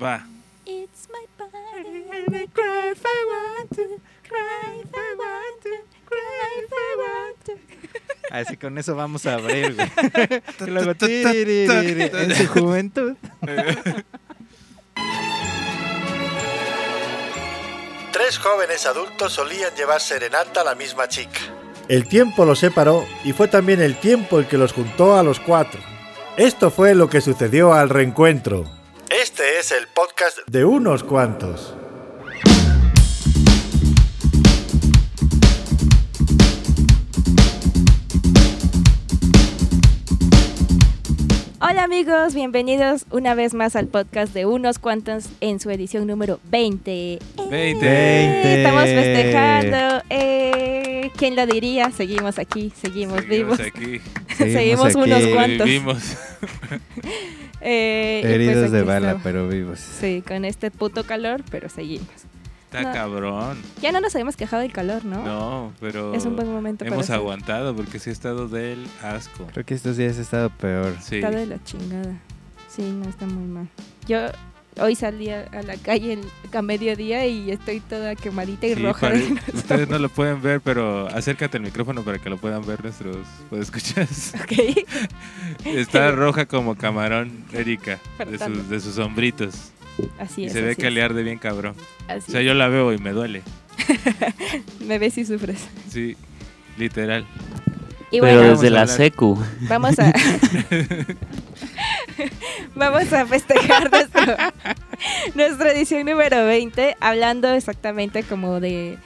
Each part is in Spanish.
Va. It's my body and I cry if I want to, cry if I want to, cry if I want to. Así con eso vamos a abrir, güey. y luego, tiririri, en su juventud. Tres jóvenes adultos solían llevar serenata a la misma chica. El tiempo los separó y fue también el tiempo el que los juntó a los cuatro. Esto fue lo que sucedió al reencuentro Este es el podcast de unos cuantos. Hola amigos, bienvenidos una vez más al podcast de unos cuantos en su edición número 20. 20. ¡Eh! Estamos festejando. Eh, ¿Quién lo diría? Seguimos aquí, seguimos, vivos. aquí. Seguimos unos aquí, cuantos. Vivimos. Eh, pues Heridos de bala, pero vivos. Sí, con este puto calor, pero seguimos. Está No. cabrón. Ya no nos habíamos quejado del calor, ¿no? No, pero Es un buen momento para hemos aguantado porque sí ha estado del asco. Creo que estos días ha estado peor. Sí. Está de la chingada. Sí, no está muy mal. Yo hoy salí a, la calle a mediodía y estoy toda quemadita y Sí, roja. de ustedes no lo pueden ver, pero acércate al micrófono para que lo puedan ver nuestros escuchas. Ok. Está roja como camarón, Erika, de sus, de sus hombritos. Así Y es. se ve que le arde bien cabrón. así O sea, es. yo la veo y me duele. Me ves y sufres. Sí, literal. Y Pero bueno, desde la secu. vamos a. vamos a festejar nuestro, nuestra edición número 20, hablando exactamente como de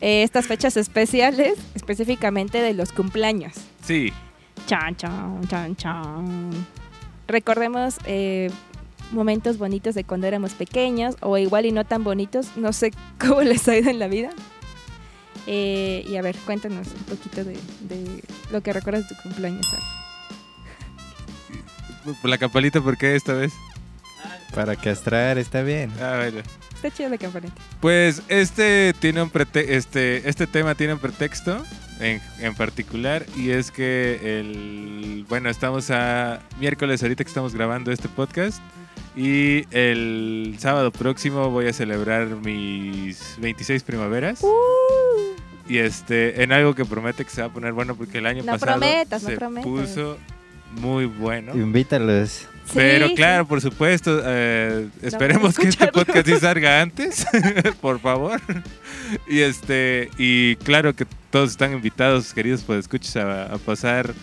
eh, estas fechas especiales, específicamente de los cumpleaños. Sí, Chan, chan, chan, chan. Recordemos eh, momentos bonitos de cuando éramos pequeños, o igual y no tan bonitos, no sé cómo les ha ido en la vida. Eh, y a ver, cuéntanos un poquito de, de lo que recuerdas de tu cumpleaños. Ar. La campalita, ¿por qué esta vez? Para castrar está bien. Ah, bueno. Está chido la campanita. Pues este tiene un prete- este este tema tiene un pretexto en, en particular y es que el bueno estamos a miércoles ahorita que estamos grabando este podcast y el sábado próximo voy a celebrar mis 26 primaveras y este en algo que promete que se va a poner bueno porque el año No pasado prometas, no se prometas. puso muy bueno. Invítalos. Pero Sí, claro, sí. por supuesto, eh, esperemos que este podcast sí salga antes, por favor. Y este y claro que todos están invitados, queridos, pues escuches a, a pasar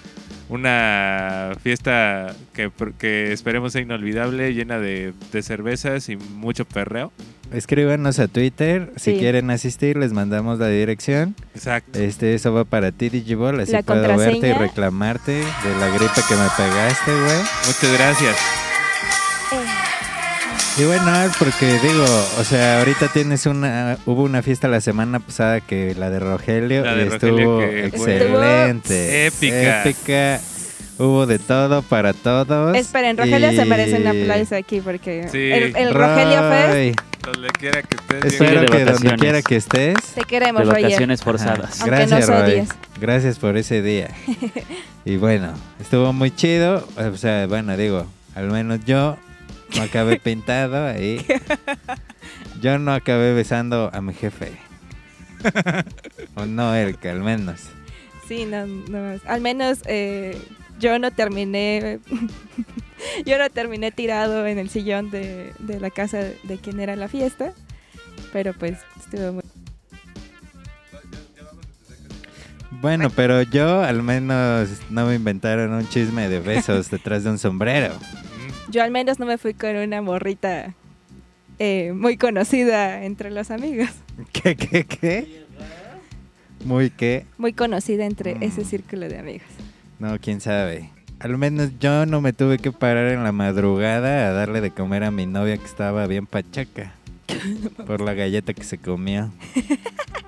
una fiesta que, esperemos sea inolvidable, llena de, de cervezas y mucho perreo. Escríbanos a Twitter. Si quieren asistir, les mandamos la dirección. Exacto. Este, eso va para ti, Digibol. Así La puedo verte y reclamarte de la gripe que me pegaste, güey. Muchas gracias. Y bueno, es porque digo, o sea, ahorita tienes una, hubo una fiesta la semana pasada que la de Rogelio La de y estuvo Rogelio que excelente, Épica. épica, hubo de todo para todos. Esperen, Rogelio se y- merece un aplauso aquí porque Sí. el, el Rogelio Fest, Donde quiera que estés. Espero que donde quiera que estés. te queremos, De Roger. vacaciones forzadas. Aunque Gracias, nos Roy. Gracias por ese día. y bueno, estuvo muy chido. O sea, bueno, digo, al menos yo no acabé pintado ahí. Yo no acabé besando a mi jefe. o no, Erika, al menos. Sí, no, no, al menos eh, yo no terminé, yo no terminé tirado en el sillón de, de la casa de quien era la fiesta, pero pues estuvo muy... Bueno, pero yo al menos no me inventaron un chisme de besos detrás de un sombrero. Yo al menos no me fui con una morrita eh, muy conocida entre los amigos, ¿Qué, qué, qué? Muy qué. muy conocida entre Mm. ese círculo de amigos. No, quién sabe. Al menos yo no me tuve que parar en la madrugada a darle de comer a mi novia que estaba bien pachaca. por la galleta que se comió.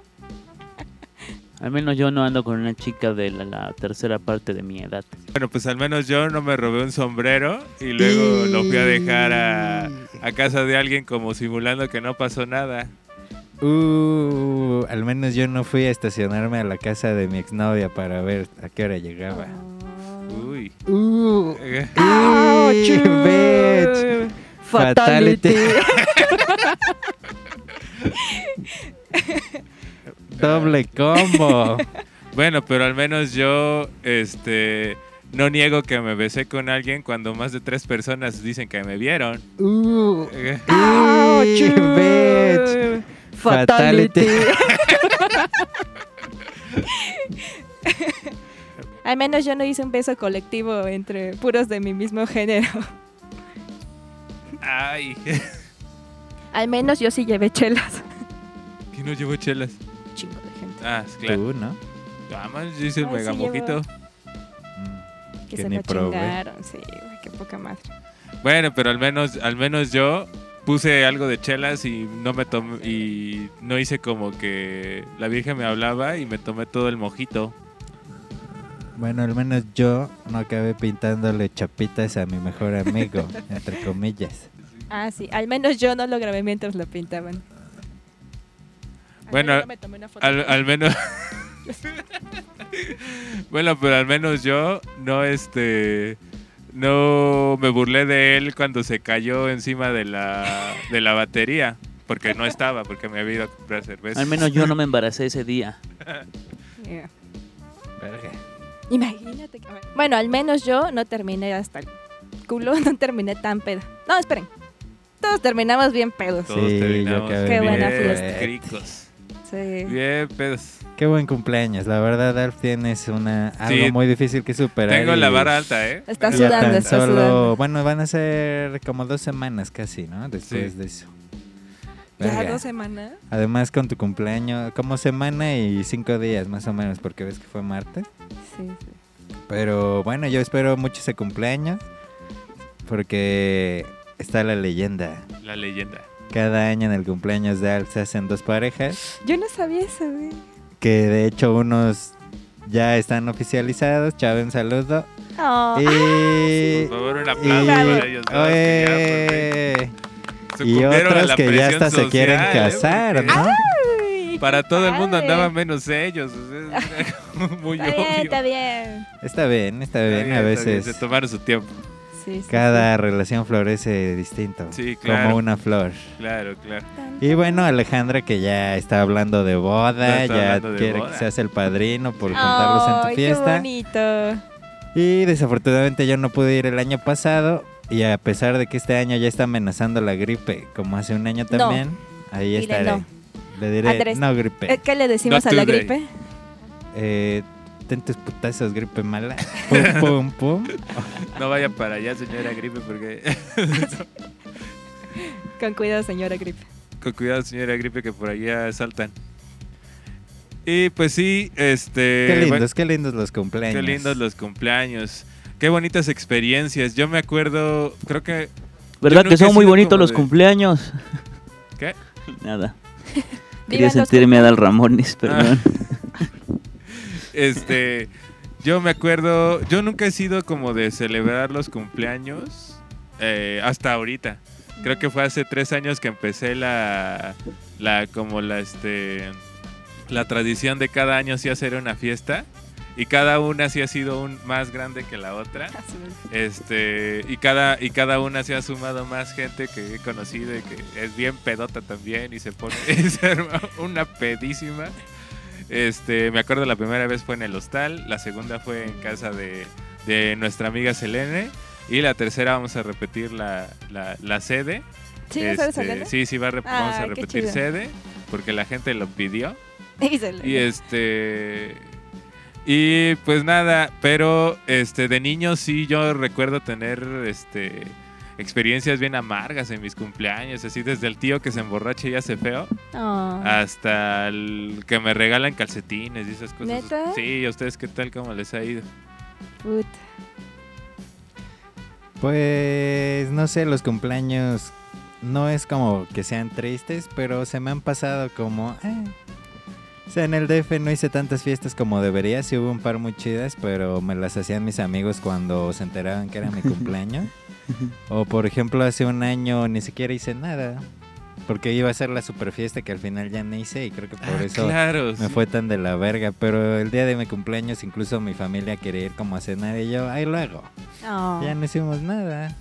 Al menos yo no ando con una chica de la, la tercera parte de mi edad. Bueno, pues al menos yo no me robé un sombrero y luego lo fui a dejar a, a casa de alguien como simulando que no pasó nada. Uh, al menos yo no fui a estacionarme a la casa de mi exnovia para ver a qué hora llegaba. Uy. Uh, Ouch. bitch. Fatality. Doble combo. Bueno, pero al menos yo, este, no niego que me besé con alguien cuando más de tres personas dicen que me vieron. Uh, bitch. Fatality. Al menos yo no hice un beso colectivo entre puros de mi mismo género. Ay, Al menos yo sí llevé chelas. ¿quién no llevó chelas? Ah, claro. Tú, ¿no? Además, yo hice el Ay, mega mojito. Mm, Que, Que se ni lo probé. chingaron. Sí, güey, qué poca madre. Bueno, pero al menos, al menos yo puse algo de chelas y no me tomé y no hice como que la Virgen me hablaba y me tomé todo el mojito. Bueno, al menos yo no acabé pintándole chapitas a mi mejor amigo, entre comillas. Ah, sí. Al menos yo no lo grabé mientras lo pintaban. Al Bueno, menos yo me tomé una foto. Al, al menos. bueno, pero al menos yo no este no me burlé de él cuando se cayó encima de la de la batería, porque no estaba, porque me había ido a comprar cerveza. Al menos yo no me embaracé ese día. Yeah. Imagínate. que- Bueno, al menos yo no terminé hasta el culo, no terminé tan pedo. No, esperen. Todos terminamos bien pedos. Todos Sí, yo terminamos Qué buena bien fiesta. cricos. Sí. Bien pedos. Qué buen cumpleaños. La verdad, Alf, tienes una, algo Sí. muy difícil que superar. Tengo y la vara alta, ¿eh? Está sudando, está solo, sudando. Bueno, van a ser como dos semanas casi, ¿no? Después Sí. de eso. Ya dos semanas. Además, con tu cumpleaños, como semana y cinco días más o menos, porque ves que fue martes. Sí, sí. Pero bueno, yo espero mucho ese cumpleaños, porque está la leyenda. La leyenda. Cada año en el cumpleaños de Alf se hacen dos parejas, Yo no sabía eso, güey. que de hecho unos ya están oficializados. Chavo, un saludo. Oh, y, Por favor, un y- aplauso para ellos que ya fin y a otros la que ya hasta se quieren social, ¿eh? casar, ¿no? ay, Para todo el mundo padre. andaba menos ellos. o sea, es muy Está bien, obvio. está bien. Está bien, está bien. Está A bien, está bien, veces Se tomaron su tiempo. Sí, sí, cada relación florece distinto. Sí, claro. Como una flor. Claro, claro. Y bueno, Alejandra que ya está hablando de boda, Ya de quiere boda. que seas el padrino por juntarlos en tu qué fiesta. bonito. Y desafortunadamente yo no pude ir el año pasado y a pesar de que este año ya está amenazando la gripe, como hace un año No. también, ahí Dile estaré. no. Le diré, Andrés, no gripe. Eh, ¿Qué le decimos Not a la today. gripe? Eh, putazos, gripe mala. Pum, pum, pum. No vaya para allá, señora Gripe, porque. Con cuidado, señora gripe. Con cuidado, señora Gripe, que por allá saltan. Y pues sí, este. Qué bueno, lindos, qué lindos los cumpleaños. Qué lindos los cumpleaños. Qué bonitas experiencias. Yo me acuerdo, creo que. ¿Verdad que son muy bonitos los de- cumpleaños? ¿Qué? Nada. Quería sentirme a Dal Ramones, perdón. Este. Yo me acuerdo. Yo nunca he sido como de celebrar los cumpleaños. eh, hasta ahorita. Creo que fue hace tres años que empecé la. La. Como la este. La tradición de cada año sí hacer una fiesta. Y cada una sí ha sido un más grande que la otra. Este, y cada, y cada una se ha sumado más gente que he conocido y que es bien pedota también y se pone una pedísima. Este, me acuerdo la primera vez fue en el hostal, la segunda fue en casa de, de nuestra amiga Selene y la tercera vamos a repetir la, la, la sede. ¿Sí, ¿no sabes Este, sí, sí, va a rep- vamos a qué repetir sede porque la gente lo pidió. Y este. Y pues nada, pero este de niño sí yo recuerdo tener este experiencias bien amargas en mis cumpleaños, así desde el tío que se emborracha y hace feo Oh. hasta el que me regalan calcetines y esas cosas. ¿Neta? Sí, ¿a ustedes qué tal cómo les ha ido? Puta. Pues no sé, los cumpleaños no es como que sean tristes, pero se me han pasado como... eh. O sea, en el DF no hice tantas fiestas como debería, sí hubo un par muy chidas, pero me las hacían mis amigos cuando se enteraban que era mi cumpleaños. O por ejemplo, hace un año ni siquiera hice nada, porque iba a ser la super fiesta que al final ya no hice y creo que por Ah, eso claro, me sí. fue tan de la verga. Pero el día de mi cumpleaños incluso mi familia quería ir como a cenar y yo, ahí luego. Oh. Ya no hicimos nada.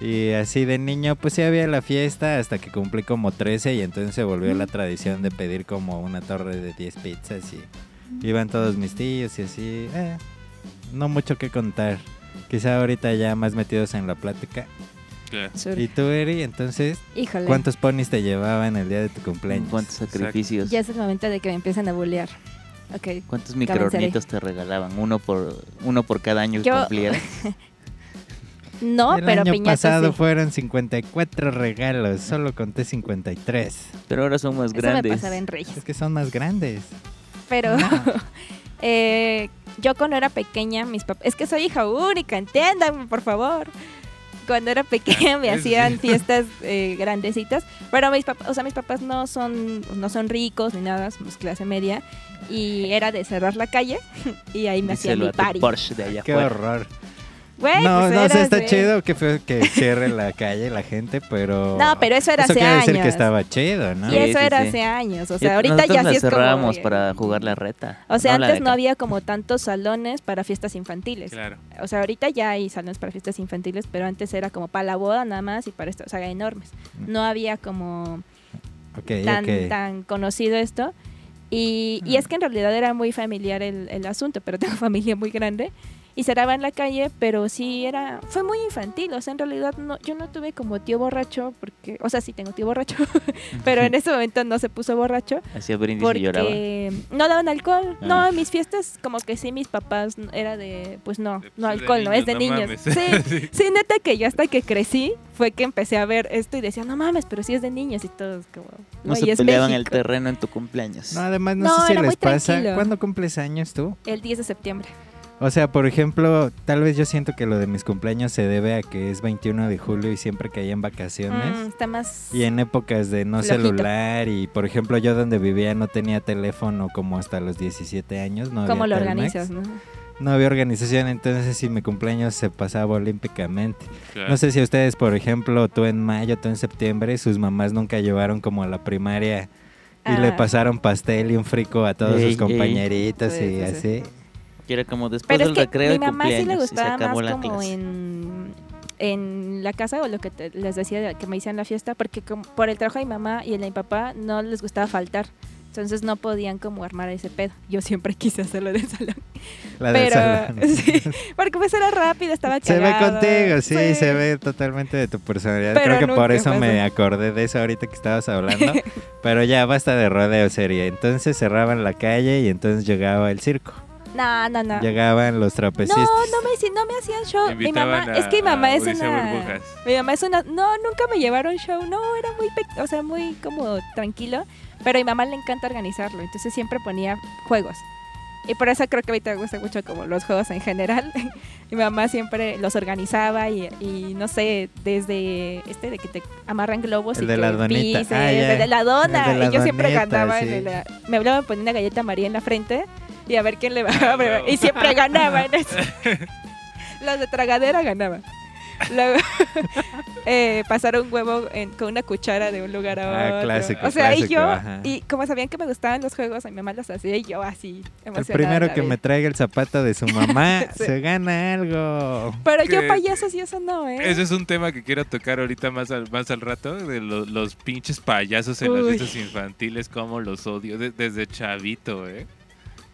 Y así de niño, pues sí había la fiesta hasta que cumplí como 13 y entonces se volvió la tradición de pedir como una torre de 10 pizzas y iban todos mis tíos y así. eh, no mucho que contar. Quizá ahorita ya más metidos en la plática. Sur. ¿Y tú, Eri? Entonces, Híjole. ¿cuántos ponis te llevaban el día de tu cumpleaños? ¿Cuántos sacrificios? Ya es el momento de que me empiecen a bullear. Ok. ¿Cuántos microornitos te regalaban? ¿Uno por, uno por cada año que Yo- cumplieras? No, el pero año piñatas pasado sí. fueron 54 regalos, solo conté 53. Pero ahora son más Eso me grandes. pasaba en Reyes. Es que son más grandes. Pero eh, yo cuando era pequeña, mis papás... Es que soy hija única, entiéndanme, por favor. Cuando era pequeña me hacían fiestas eh, grandecitas. Pero mis papás, o sea, mis papás no son, no son ricos ni nada, somos clase media. Y era de cerrar la calle y ahí me hacían mi a tu party. Porsche de allá Qué afuera. horror. Güey, no, pues no, o sea, era está de- chido que feo que cierre la calle la gente, pero... No, pero eso era hace quiere decir que años. estaba chido, ¿no? Y eso sí, era sí. hace años. O Y sea, ahorita ya nosotros sí la es como... cerrábamos para jugar la reta. O sea, antes no había como tantos salones para fiestas infantiles. Claro. O sea, ahorita ya hay salones para fiestas infantiles, pero antes era como para la boda nada más y para esto, o sea, enormes. No había como Ok, tan, ok. tan conocido esto. Y, y es que en realidad era muy familiar el, el asunto, pero tengo familia muy grande. Y cerraba en la calle, pero sí era, fue muy infantil. O sea, en realidad no, yo no tuve como tío borracho, porque, o sea, sí tengo tío borracho, pero en ese momento no se puso borracho. Hacía brindis y lloraba. Porque no daban alcohol. Ah. No, en mis fiestas como que sí, mis papás era de, pues no, no alcohol, no, es de niños, no niños. mames. Sí, Sí. sí, neta que yo hasta que crecí fue que empecé a ver esto y decía, no mames, pero sí es de niños y todos como, No se "Güey, es peleaban el México". terreno en tu cumpleaños. No, además no, No, sé si les pasa. tranquilo. ¿Cuándo cumples años tú? El 10 de septiembre. O sea, por ejemplo, tal vez yo siento que lo de mis cumpleaños se debe a que es 21 de julio y siempre caía en vacaciones. Mm, está más... Y en épocas de no Flojito. celular y por ejemplo yo donde vivía no tenía teléfono como hasta los 17 años, no ¿Cómo había lo Telmex, organizas, no? No había organización, entonces sí mi cumpleaños se pasaba olímpicamente. claro. No sé si ustedes, por ejemplo, tú en mayo, tú en septiembre, sus mamás nunca llevaron como a la primaria y le Ah. pasaron pastel y un frico a todos Ey, sus compañeritos y sí, sí. así. Que era como después Pero es del que recreo mi y mamá sí le gustaba más como clase. en, en la casa o lo que te- les decía de que me hicieran la fiesta, porque como por el trabajo de mi mamá y el de mi papá no les gustaba faltar. Entonces no podían como armar ese pedo. Yo siempre quise hacerlo en el salón. La del Pero salón. sí, porque pues era rápido, estaba Se ve contigo, sí, se ve totalmente de tu personalidad. Pero Creo que por eso me acordé de eso ahorita que estabas hablando. Pero ya basta de rodeo serie. Entonces cerraban la calle y entonces llegaba el circo. No, no, no. Llegaban los No, trapecistas. no me, hici- no me hacían show. Mi mamá, a- es que mi mamá es una. Burbujas. Mi mamá es una. No, nunca me llevaron show. No, era muy, pe- o sea, muy como tranquilo. Pero a mi mamá le encanta organizarlo. Entonces siempre ponía juegos. Y por eso creo que ahorita me gusta mucho como los juegos en general. mi mamá siempre los organizaba y, y no sé, desde este de que te amarran globos El y de que la donita. pises, Ah, ya. el de la dona. El de la y yo siempre donita, ganaba. sí. en el- me hablaban poner una galleta María en la frente y a ver quién le Ah, bajaba. primero. y siempre ganaban. eso. Los de tragadera ganaban. Luego, eh, pasar un huevo en- con una cuchara de un lugar a Ah, otro. clásico, o sea, y yo, ajá. y como sabían que me gustaban los juegos, a mi mamá los hacía y yo así, El emocionada. primero la que me traiga el zapato de su mamá Sí. se gana algo. Pero yo payasos y eso no, ¿eh? Ese es un tema que quiero tocar ahorita más al, más al rato, de lo- los pinches payasos en las Uy. fiestas infantiles, como los odio de- desde chavito, ¿eh?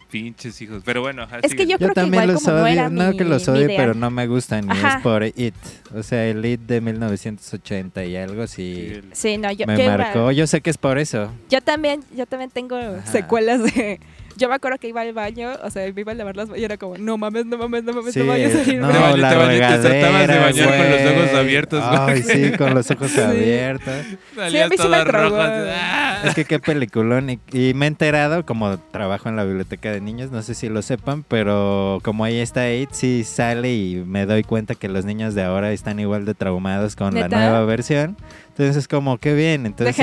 Pinches hijos. Pero bueno, ajá, Es que yo creo Yo que también igual los como no odio, era no mi- que los idea. pero no me gustan y es por It. O sea, el It de 1980 y algo Sí, sí el- Sí, no, yo, me marcó. Yo sé que es por eso. yo también, yo también tengo secuelas de... Yo me acuerdo que iba al baño, o sea, me iba a lavar las manos y era como, no mames, no mames, no mames, Sí, no vayas a salir. no, Te la te baño- te tratabas de regadera, bañar con los ojos abiertos. Ay, sí, con los ojos Sí. abiertos. Salías a mí sí me ¡ah! Es que qué peliculón. Y, y me he enterado, como trabajo en la biblioteca de niños, no sé si lo sepan, pero como ahí está It, sí sale y me doy cuenta que los niños de ahora están igual de traumados con la ¿Neta? nueva versión. Entonces, como que bien. Entonces,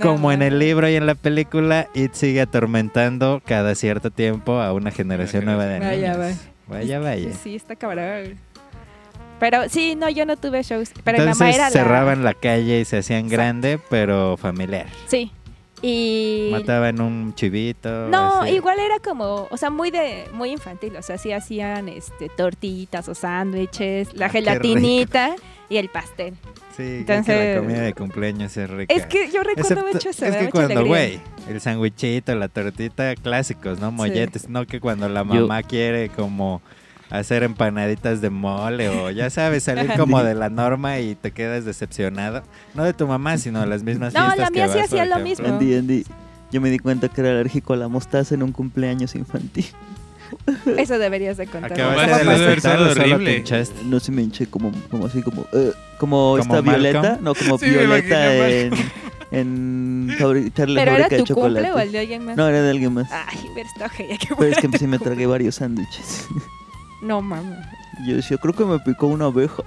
como en el libro y en la película, It sigue atormentando cada cierto tiempo a una generación nueva de Vaya, niños. Vaya, vaya. Sí, está cabrón. Pero sí, no, yo no tuve shows. Pero mi Entonces mamá era cerraban la calle y se hacían grande, pero familiar. Sí. Y... Mataban un chivito. No, así. igual era como, o sea, muy de, muy infantil, o sea, sí hacían este tortillitas o sándwiches, la Ah, qué gelatinita y el pastel. Sí, ya que Entonces- la comida de cumpleaños es rica. Es que yo recuerdo Excepto- mucho eso. Es que cuando, güey, el sandwichito, la tortita, clásicos, ¿no? Molletes. No que cuando la Yo- mamá quiere como hacer empanaditas de mole o ya sabes, salir como de la norma y te quedas decepcionado. No de tu mamá, sino de las mismas No, la que mía sí vas, hacía lo mismo. Andy, Andy, yo me di cuenta que era alérgico a la mostaza en un cumpleaños infantil. Eso deberías de contar. Acabaste de solo horrible. No se me hinché como, como así, como, eh, como, ¿Como esta Malcolm? Violeta. No, como Sí, Violeta en, en echarle ¿Pero era tu cumple o chocolate. el de alguien más? No, era de alguien más. Ay, ver esta ojera, qué Pero es que sí me tragué varios sándwiches. No, mames. Yo decía, creo que me picó una abeja.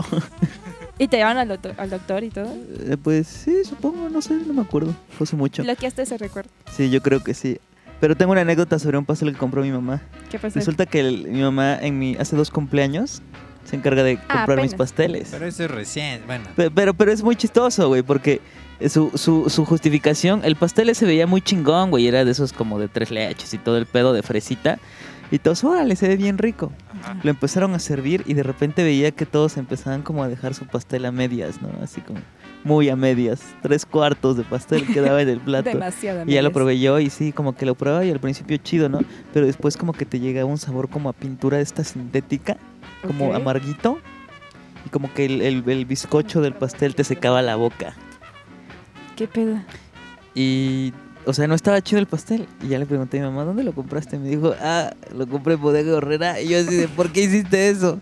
¿Y te llevan al doctor, al doctor y todo? Eh, Pues sí, supongo, no sé, no me acuerdo. Fue hace mucho. Lo que hasta ese recuerdo. Sí, yo creo que sí. Pero tengo una anécdota sobre un pastel que compró mi mamá. ¿Qué pasó? Resulta que el- mi mamá en mi hace dos cumpleaños se encarga de Ah, comprar mis pasteles. Pero eso es recién, bueno. Pe- Pero, pero es muy chistoso, güey, porque su, su, su justificación, el pastel se veía muy chingón, güey, era de esos como de tres leches y todo el pedo de fresita. Y todos, órale, se ve bien rico. Ajá. Lo empezaron a servir y de repente veía que todos empezaban como a dejar su pastel a medias, ¿no? Así como muy a medias. Tres cuartos de pastel quedaba en el plato. Demasiado. Y ya lo probé yo y sí, como que lo probaba y al principio chido, ¿no? Pero después como que te llega un sabor como a pintura esta sintética, como amarguito. Y como que el, el- el bizcocho del pastel te secaba la boca. ¿Qué pedo? Y, o sea, no estaba chido el pastel. Y ya le pregunté a mi mamá, ¿dónde lo compraste? Me dijo, ah, lo compré en Bodega Horrera. Y yo así de, ¿por qué hiciste eso?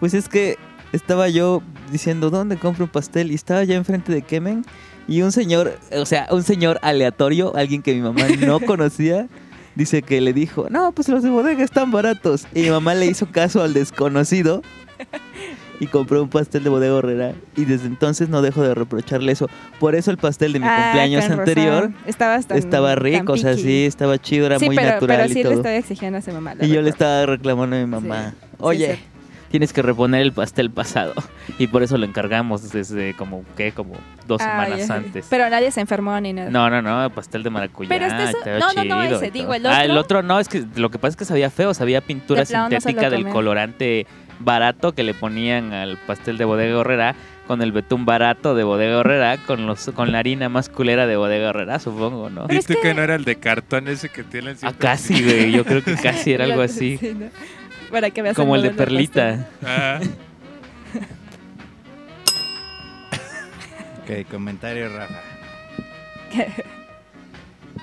Pues es que estaba yo diciendo, ¿dónde compro un pastel? Y estaba ya enfrente de Kemen. Y un señor, o sea, un señor aleatorio, alguien que mi mamá no conocía, dice que le dijo, no, pues los de bodega están baratos. Y mi mamá le hizo caso al desconocido y compró un pastel de bodega horrera. Y desde entonces no dejo de reprocharle eso. Por eso el pastel de mi Ah, cumpleaños anterior tan- estaba rico, o sea, sí, estaba chido, era sí, muy pero, natural pero sí y le todo. estaba exigiendo a su mamá. Y yo le estaba reclamando a mi mamá, Sí, oye, sí. Tienes que reponer el pastel pasado. Y por eso lo encargamos desde como, ¿qué? Como dos Ay, semanas ay. antes. Pero nadie se enfermó ni nada. No, no, no, pastel de maracuyá. Pero este es- no, no, no, ese, digo, todo. el Ah, el otro. otro no, es que lo que pasa es que sabía feo, sabía pintura De no sintética del colorante barato que le ponían al pastel de Bodega Horrera con el betún barato de Bodega Horrera con los con la harina más culera de Bodega Horrera, supongo, ¿no? Es ¿Viste que... que- no era el de cartón ese que tienen Ah, siempre? casi, güey, yo creo que casi era algo así. Sí, ¿no? Para que veas Como el de. Perlita. Ah, Ok, comentario, Rafa.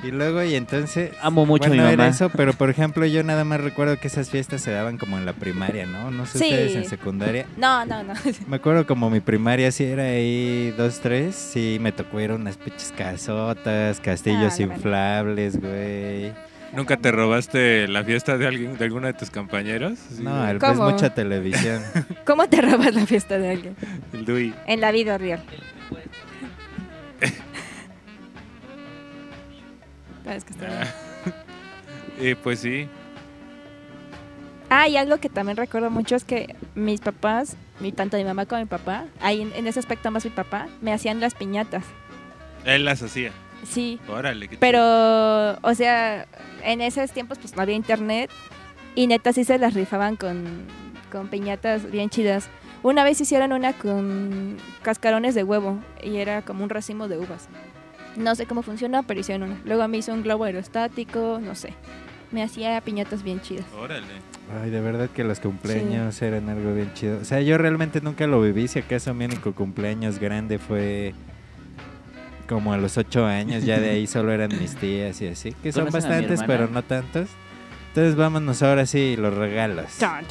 Y luego, y entonces. Amo mucho a mi bueno, era mamá. eso, pero por ejemplo, yo nada más recuerdo que esas fiestas se daban como en la primaria, ¿no? No sé Sí. ustedes en secundaria. No, no, no. Me acuerdo como mi primaria sí era ahí dos, tres. Sí, me tocó ir a unas pinches casotas, castillos Ah, bueno. inflables, güey. ¿Nunca te robaste la fiesta de alguien, de alguno de tus compañeros? Sí, No, el, mucha televisión. ¿Cómo te robas la fiesta de alguien? el Dui. En la vida real. Ah, es que está bien. Y pues sí. Ah, y algo que también recuerdo mucho es que mis papás, mi, tanto mi mamá como mi papá, ahí en, en ese aspecto más mi papá, me hacían las piñatas. Él las hacía. Sí, Órale. qué pero, o sea, en esos tiempos pues no había internet y neta sí se las rifaban con, con piñatas bien chidas. Una vez hicieron una con cascarones de huevo y era como un racimo de uvas. No sé cómo funcionó, pero hicieron una. Luego a mí hizo un globo aerostático, no sé. Me hacía piñatas bien chidas. Órale. Ay, de verdad que los cumpleaños eran algo bien chido. O sea, yo realmente nunca lo viví. Si acaso mi único cumpleaños grande fue como a los ocho años. Ya de ahí solo eran mis tías y así. Que son ¿Conoces a mi bastantes, pero no tantos. Entonces vámonos ahora sí, los regalos. Chon,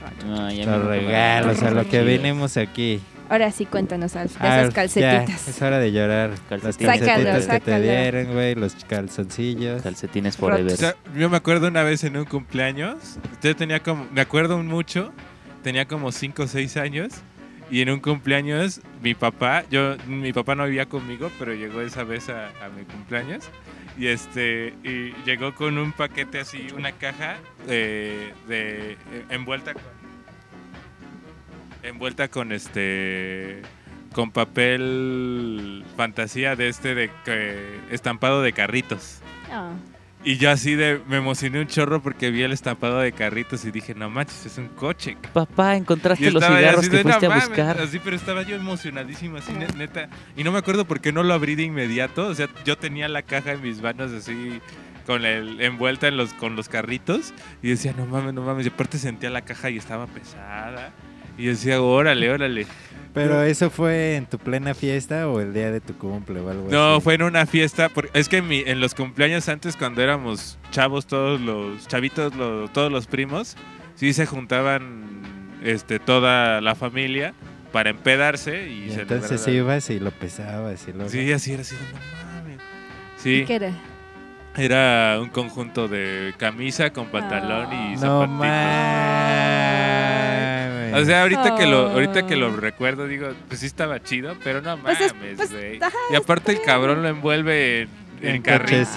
Los regalos, a lo que vinimos aquí. Ahora sí, cuéntanos, Alf, de Ah, esas calcetitas. ya, es hora de llorar. Las calcetitas Sácalo, que te dieron, güey, los calzoncillos. Calcetines O forever. sea, yo me acuerdo una vez en un cumpleaños. Yo tenía como. Me acuerdo mucho. Tenía como 5 o 6 años. Y en un cumpleaños, mi papá. Yo, mi papá no vivía conmigo, pero llegó esa vez a, mi cumpleaños. Y este. Y llegó con un paquete así, una caja eh, de. eh, envuelta con. Envuelta con este. Con papel fantasía de este de que- estampado de carritos. Ah, Y yo así de, me emocioné un chorro porque vi el estampado de carritos y dije, no manches, es un coche. ca-". Papá, encontraste los cigarros así que fuiste "No a mames", buscar. Así, pero estaba yo emocionadísimo, así, ne- neta. Y no me acuerdo por qué no lo abrí de inmediato. O sea, yo tenía la caja en mis manos así, con el envuelta en los, con los carritos. Y decía, no mames, no mames. Y aparte sentía la caja y estaba pesada. Y decía, órale, órale. Pero eso fue en tu plena fiesta o el día de tu cumple o algo No, así. fue en una fiesta. por- Es que en, mi- en los cumpleaños antes, cuando éramos chavos, todos los chavitos, lo- todos los primos, sí se juntaban este, toda la familia para empedarse y, Y celebrar entonces la- ibas y lo pesabas y luego... Sí, así era, así de, no mames. Sí, ¿Qué era? era un conjunto de camisa con pantalón y No zapatito. mames. O sea, ahorita que lo ahorita que lo Oh. recuerdo digo, pues sí estaba chido, pero no Pues es- mames, pues, güey. y aparte el cabrón lo envuelve en, en en carritos,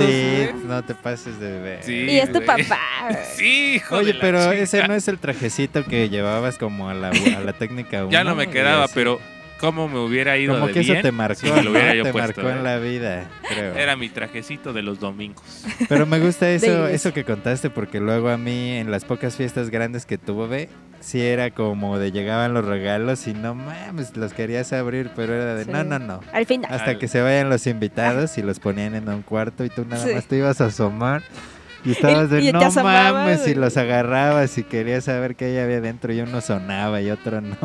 no te pases de. Sí. Y es tu papá. Sí, hijo Oye, de la pero chica. ese no es el trajecito que llevabas como a la, a la técnica Ya uno, no me quedaba, así. pero cómo me hubiera ido Como de que eso bien te marcó, si me lo hubiera ¿no? yo te puesto. marcó ¿eh? en la vida, creo. Era mi trajecito de los domingos. Pero me gusta eso, eso que contaste porque luego a mí en las pocas fiestas grandes que tuve, sí era como de llegaban los regalos y no mames, los querías abrir, pero era de Sí. no, no, no. Al final. Hasta Al- que se vayan los invitados y los ponían en un cuarto y tú nada Sí. más te ibas a asomar. Y estabas de y no asomabas, mames y los agarrabas y querías saber qué había dentro y uno sonaba y otro no.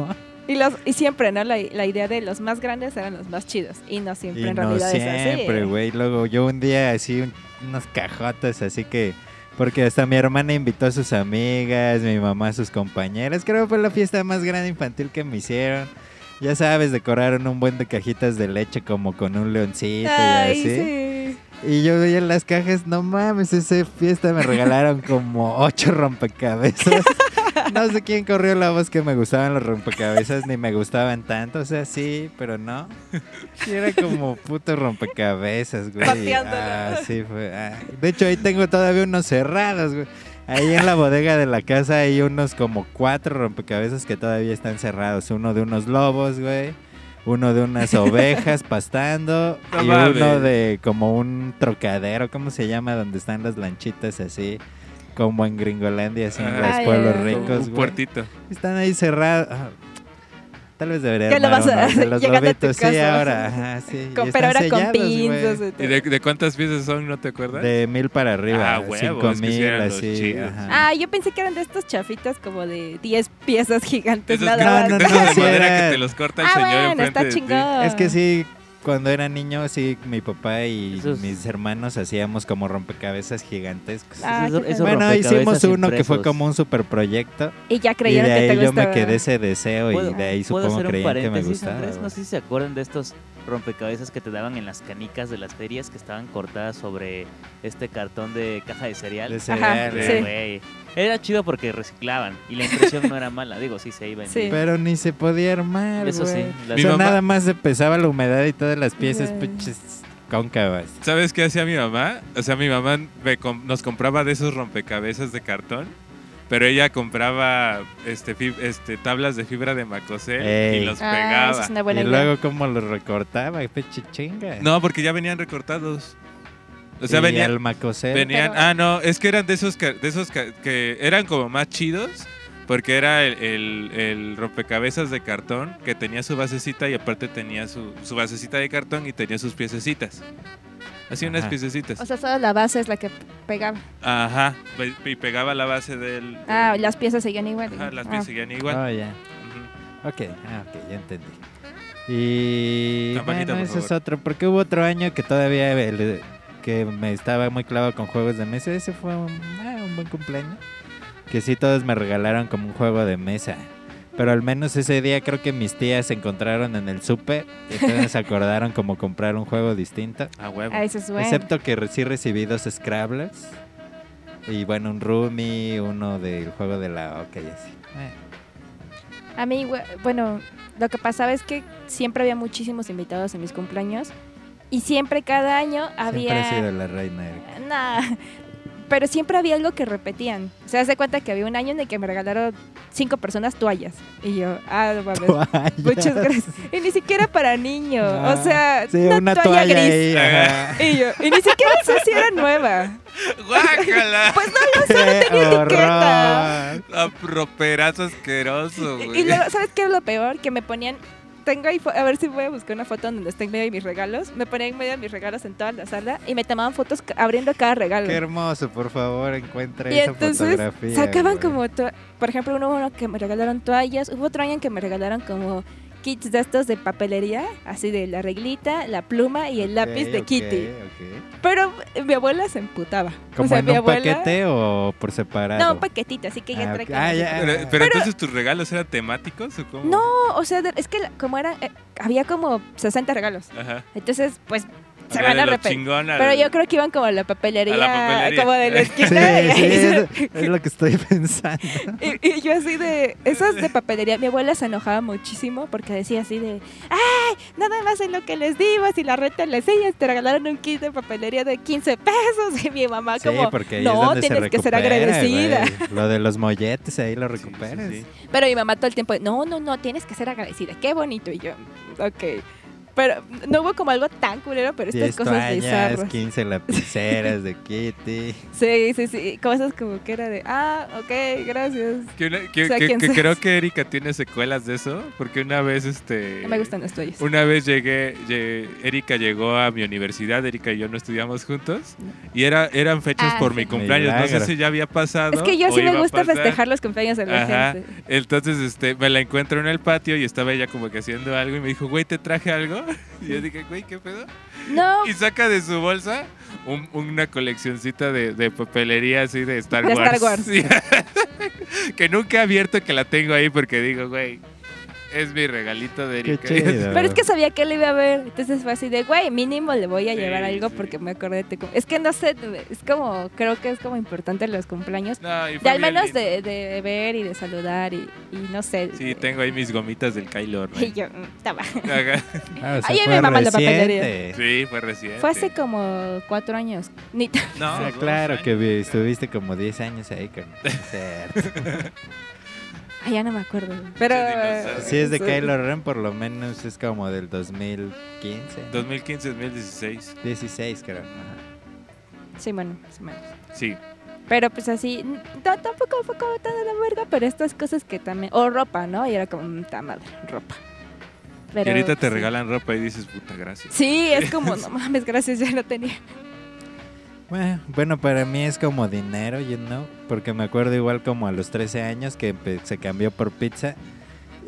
Y, los, y siempre, ¿no? La, la idea de los más grandes eran los más chidos. Y no siempre Y en no realidad es así. siempre, güey. Luego yo un día así, un- unos cajotes, así que... Porque hasta mi hermana invitó a sus amigas, mi mamá a sus compañeras. Creo que fue la fiesta más grande infantil que me hicieron. Ya sabes, decoraron un buen de cajitas de leche como con un leoncito Ay, y así. sí. Y yo veía las cajas, no mames, esa fiesta me regalaron como ocho rompecabezas. No sé quién corrió la voz que me gustaban los rompecabezas, ni me gustaban tanto. O sea, sí, pero no. Era como puto rompecabezas, güey. Ah, sí, fue. ah. De hecho, ahí tengo todavía unos cerrados, güey. Ahí en la bodega de la casa hay unos como cuatro rompecabezas que todavía están cerrados. Uno de unos lobos, güey. Uno de unas ovejas pastando. No y mames. uno de como un trocadero, ¿cómo se llama? Donde están las lanchitas así. Como en Gringolandia, así en Ah, los pueblos ricos, un puertito. Están ahí cerrados. Ah, Tal vez debería ¿Qué lo vas a de los lobitos. Sí, casa. ahora. Ajá, sí. Con- pero ahora con pinzas. y ¿Y todo. de, de cuántas piezas son, no te acuerdas? De mil para arriba. Ah, huevo, cinco es que mil, así. ajá. Ah, yo pensé que eran de estos chafitas como de 10 piezas gigantes. Esos nada más. no, de esos de madera era- que te los corta el Ah, señor bueno, enfrente está de ti. chingón. Es que sí, cuando era niño, sí, mi papá y Esos- mis hermanos hacíamos como rompecabezas gigantescos. Ah, Esos- bueno, hicimos uno que fue como un super proyecto. Y ya Y creyeron de que te ahí yo gustaba. me quedé ese deseo y ¿Puedo- de ahí ¿Puedo supongo creían que me gustaba. Andrés? No sé si se acuerdan de estos rompecabezas que te daban en las canicas de las ferias que estaban cortadas sobre este cartón de caja de cereal. De cereal, sí. güey. Era chido porque reciclaban y la impresión no era mala. Digo, sí se iba en Sí. Pero ni se podía armar, Eso sí, O sea, mamá- nada más se pesaba la humedad y todas las piezas cóncavas. ¿Sabes qué hacía mi mamá? O sea, mi mamá me com- nos compraba de esos rompecabezas de cartón, pero ella compraba este, este tablas de fibra de macosel Ey. y los Ah, pegaba. esa es una buena y idea. luego cómo los recortaba, chinga. No, porque ya venían recortados. O sea, y venían, al venían, Pero- ah, no, es que eran de esos, ca- de esos que eran como más chidos, porque era el, el- el rompecabezas de cartón que tenía su basecita y aparte tenía su, su basecita de cartón y tenía sus piececitas. Así unas piececitas. O sea, solo la base es la que pegaba. Ajá, y pegaba la base del... Ah, del- las piezas seguían igual. Ajá, las Ah. piezas seguían igual. Oh, ya. Ujú. Ok, ah, ok, ya entendí. Y Campanita, bueno, por ese es otro, porque hubo otro año que todavía el- que me estaba muy clavado con juegos de mesa. Ese fue un, ah, un buen cumpleaños. Que sí, todos me regalaron como un juego de mesa. Pero al menos ese día creo que mis tías se encontraron en el súper y entonces se acordaron como comprar un juego distinto. Ah, huevo. Ah, ese es bueno. Excepto que sí recibí dos Scrabblers. Y bueno, un Rumi, uno del juego de la OK, así. Eh. A mí, bueno, lo que pasaba es que siempre había muchísimos invitados en mis cumpleaños. Y siempre, cada año, Siempre había... he sido la reina. Nah, pero siempre había algo que repetían. O sea, hace cuenta que había un año en el que me regalaron cinco personas toallas. Y yo, ah, no mames. Toallas. Muchas gracias. Y ni siquiera para niño. Ah, o sea, Sí, una, una toalla, toalla gris. ahí. Y yo, y ni siquiera sé si era nueva. ¡Guácala! Pues no lo sé, no ¡Qué tenía etiqueta. horror! Aproperazo asqueroso, Y, güey. y luego, ¿sabes qué es lo peor? Que me ponían. Tengo ahí, a ver si voy a buscar una foto donde estén en medio de mis regalos. Me ponían en medio de mis regalos en toda la sala y me tomaban fotos abriendo cada regalo. Qué hermoso, por favor, encuentra Y esa entonces fotografía. sacaban güey. como, por ejemplo, uno, uno que me regalaron toallas, hubo otro año en que me regalaron como kits de estos de papelería, así de la reglita, la pluma y el lápiz de Kitty. Pero mi abuela se emputaba. ¿Como o sea, en mi un abuela... paquete o por separado? No, un paquetito, así que ya Ah, trae Ah, ya. Pero, pero entonces tus regalos eran temáticos o cómo? No, o sea, es que como eran, eh, había como 60 regalos. Ajá. Entonces, pues, se van a al- Pero yo creo que iban como a la papelería, A la papelería. como de la Sí, esquina. sí, se- es, es lo que estoy pensando. Y, y yo así de, esas de papelería, mi abuela se enojaba muchísimo porque decía así de, ay, nada más en lo que les dimos y la renta les ellas te regalaron un kit de papelería de 15 pesos y mi mamá Sí, como, no, donde se tienes que ser agradecida. güey. Lo de los molletes, ahí lo Sí, sí, recuperas. sí. Pero mi mamá todo el tiempo, no, no, no, tienes que ser agradecida, qué bonito. Y yo, ok. Pero no hubo como algo tan culero, pero estas 10 cosas toallas, bizarras. 15 lapiceras de Kitty. Sí, sí, sí, cosas como que era de, ah, ok, gracias. Que, una- que- O sea, que- ¿quién que sabe? creo que Erika tiene secuelas de eso, porque una vez este No me gustan las toallas. Una vez llegué, lle- Erika llegó a mi universidad, Erika y yo no estudiamos juntos, y era, eran fechas Ah, por sí. mi cumpleaños, no sé si ya había pasado. Es que yo sí me gusta festejar los cumpleaños de la Ajá. gente. Entonces este, me la encuentro en el patio y estaba ella como que haciendo algo y me dijo, güey, ¿te traje algo? Y yo dije, güey, ¿qué pedo? No, Y saca de su bolsa un- una coleccioncita de, de papelería así de Star De Wars. Star Wars. Sí. que nunca he abierto que la tengo ahí porque digo, güey, es mi regalito de Erika. chido. pero es que sabía que le iba a ver. Entonces fue así de, güey, mínimo le voy a Sí, llevar algo sí. porque me acordé de tu Es que no sé, es como, creo que es como importante los cumpleaños. No, y fue De al menos de, de ver y de saludar y, y no sé. Sí, tengo ahí mis gomitas del Kylo Ren. Y yo, mm, toma. Ajá. Ah, o sea, Ahí me fue mama la papelería. Sí, fue reciente. Fue hace como cuatro años. Ni No, Ah, dos claro años. que vi- estuviste como 10 años ahí con. Ah, ya no me acuerdo. Pero. Dinosaurio. Si es de sí. Kylo Ren, por lo menos es como del 2015. 2015-2016. 16 creo. Ajá. Sí, bueno, más o menos. Sí. Pero pues así, tampoco fue como tan de la verga, pero estas cosas que también. O ropa, ¿no? Y era como, mm, ta madre, ropa. Pero, y ahorita te sí. regalan ropa y dices, puta, gracias. Sí, es como, no mames, gracias, ya no tenía. Bueno, bueno, para mí es como dinero, you know, porque me acuerdo igual como a los 13 años que se cambió por pizza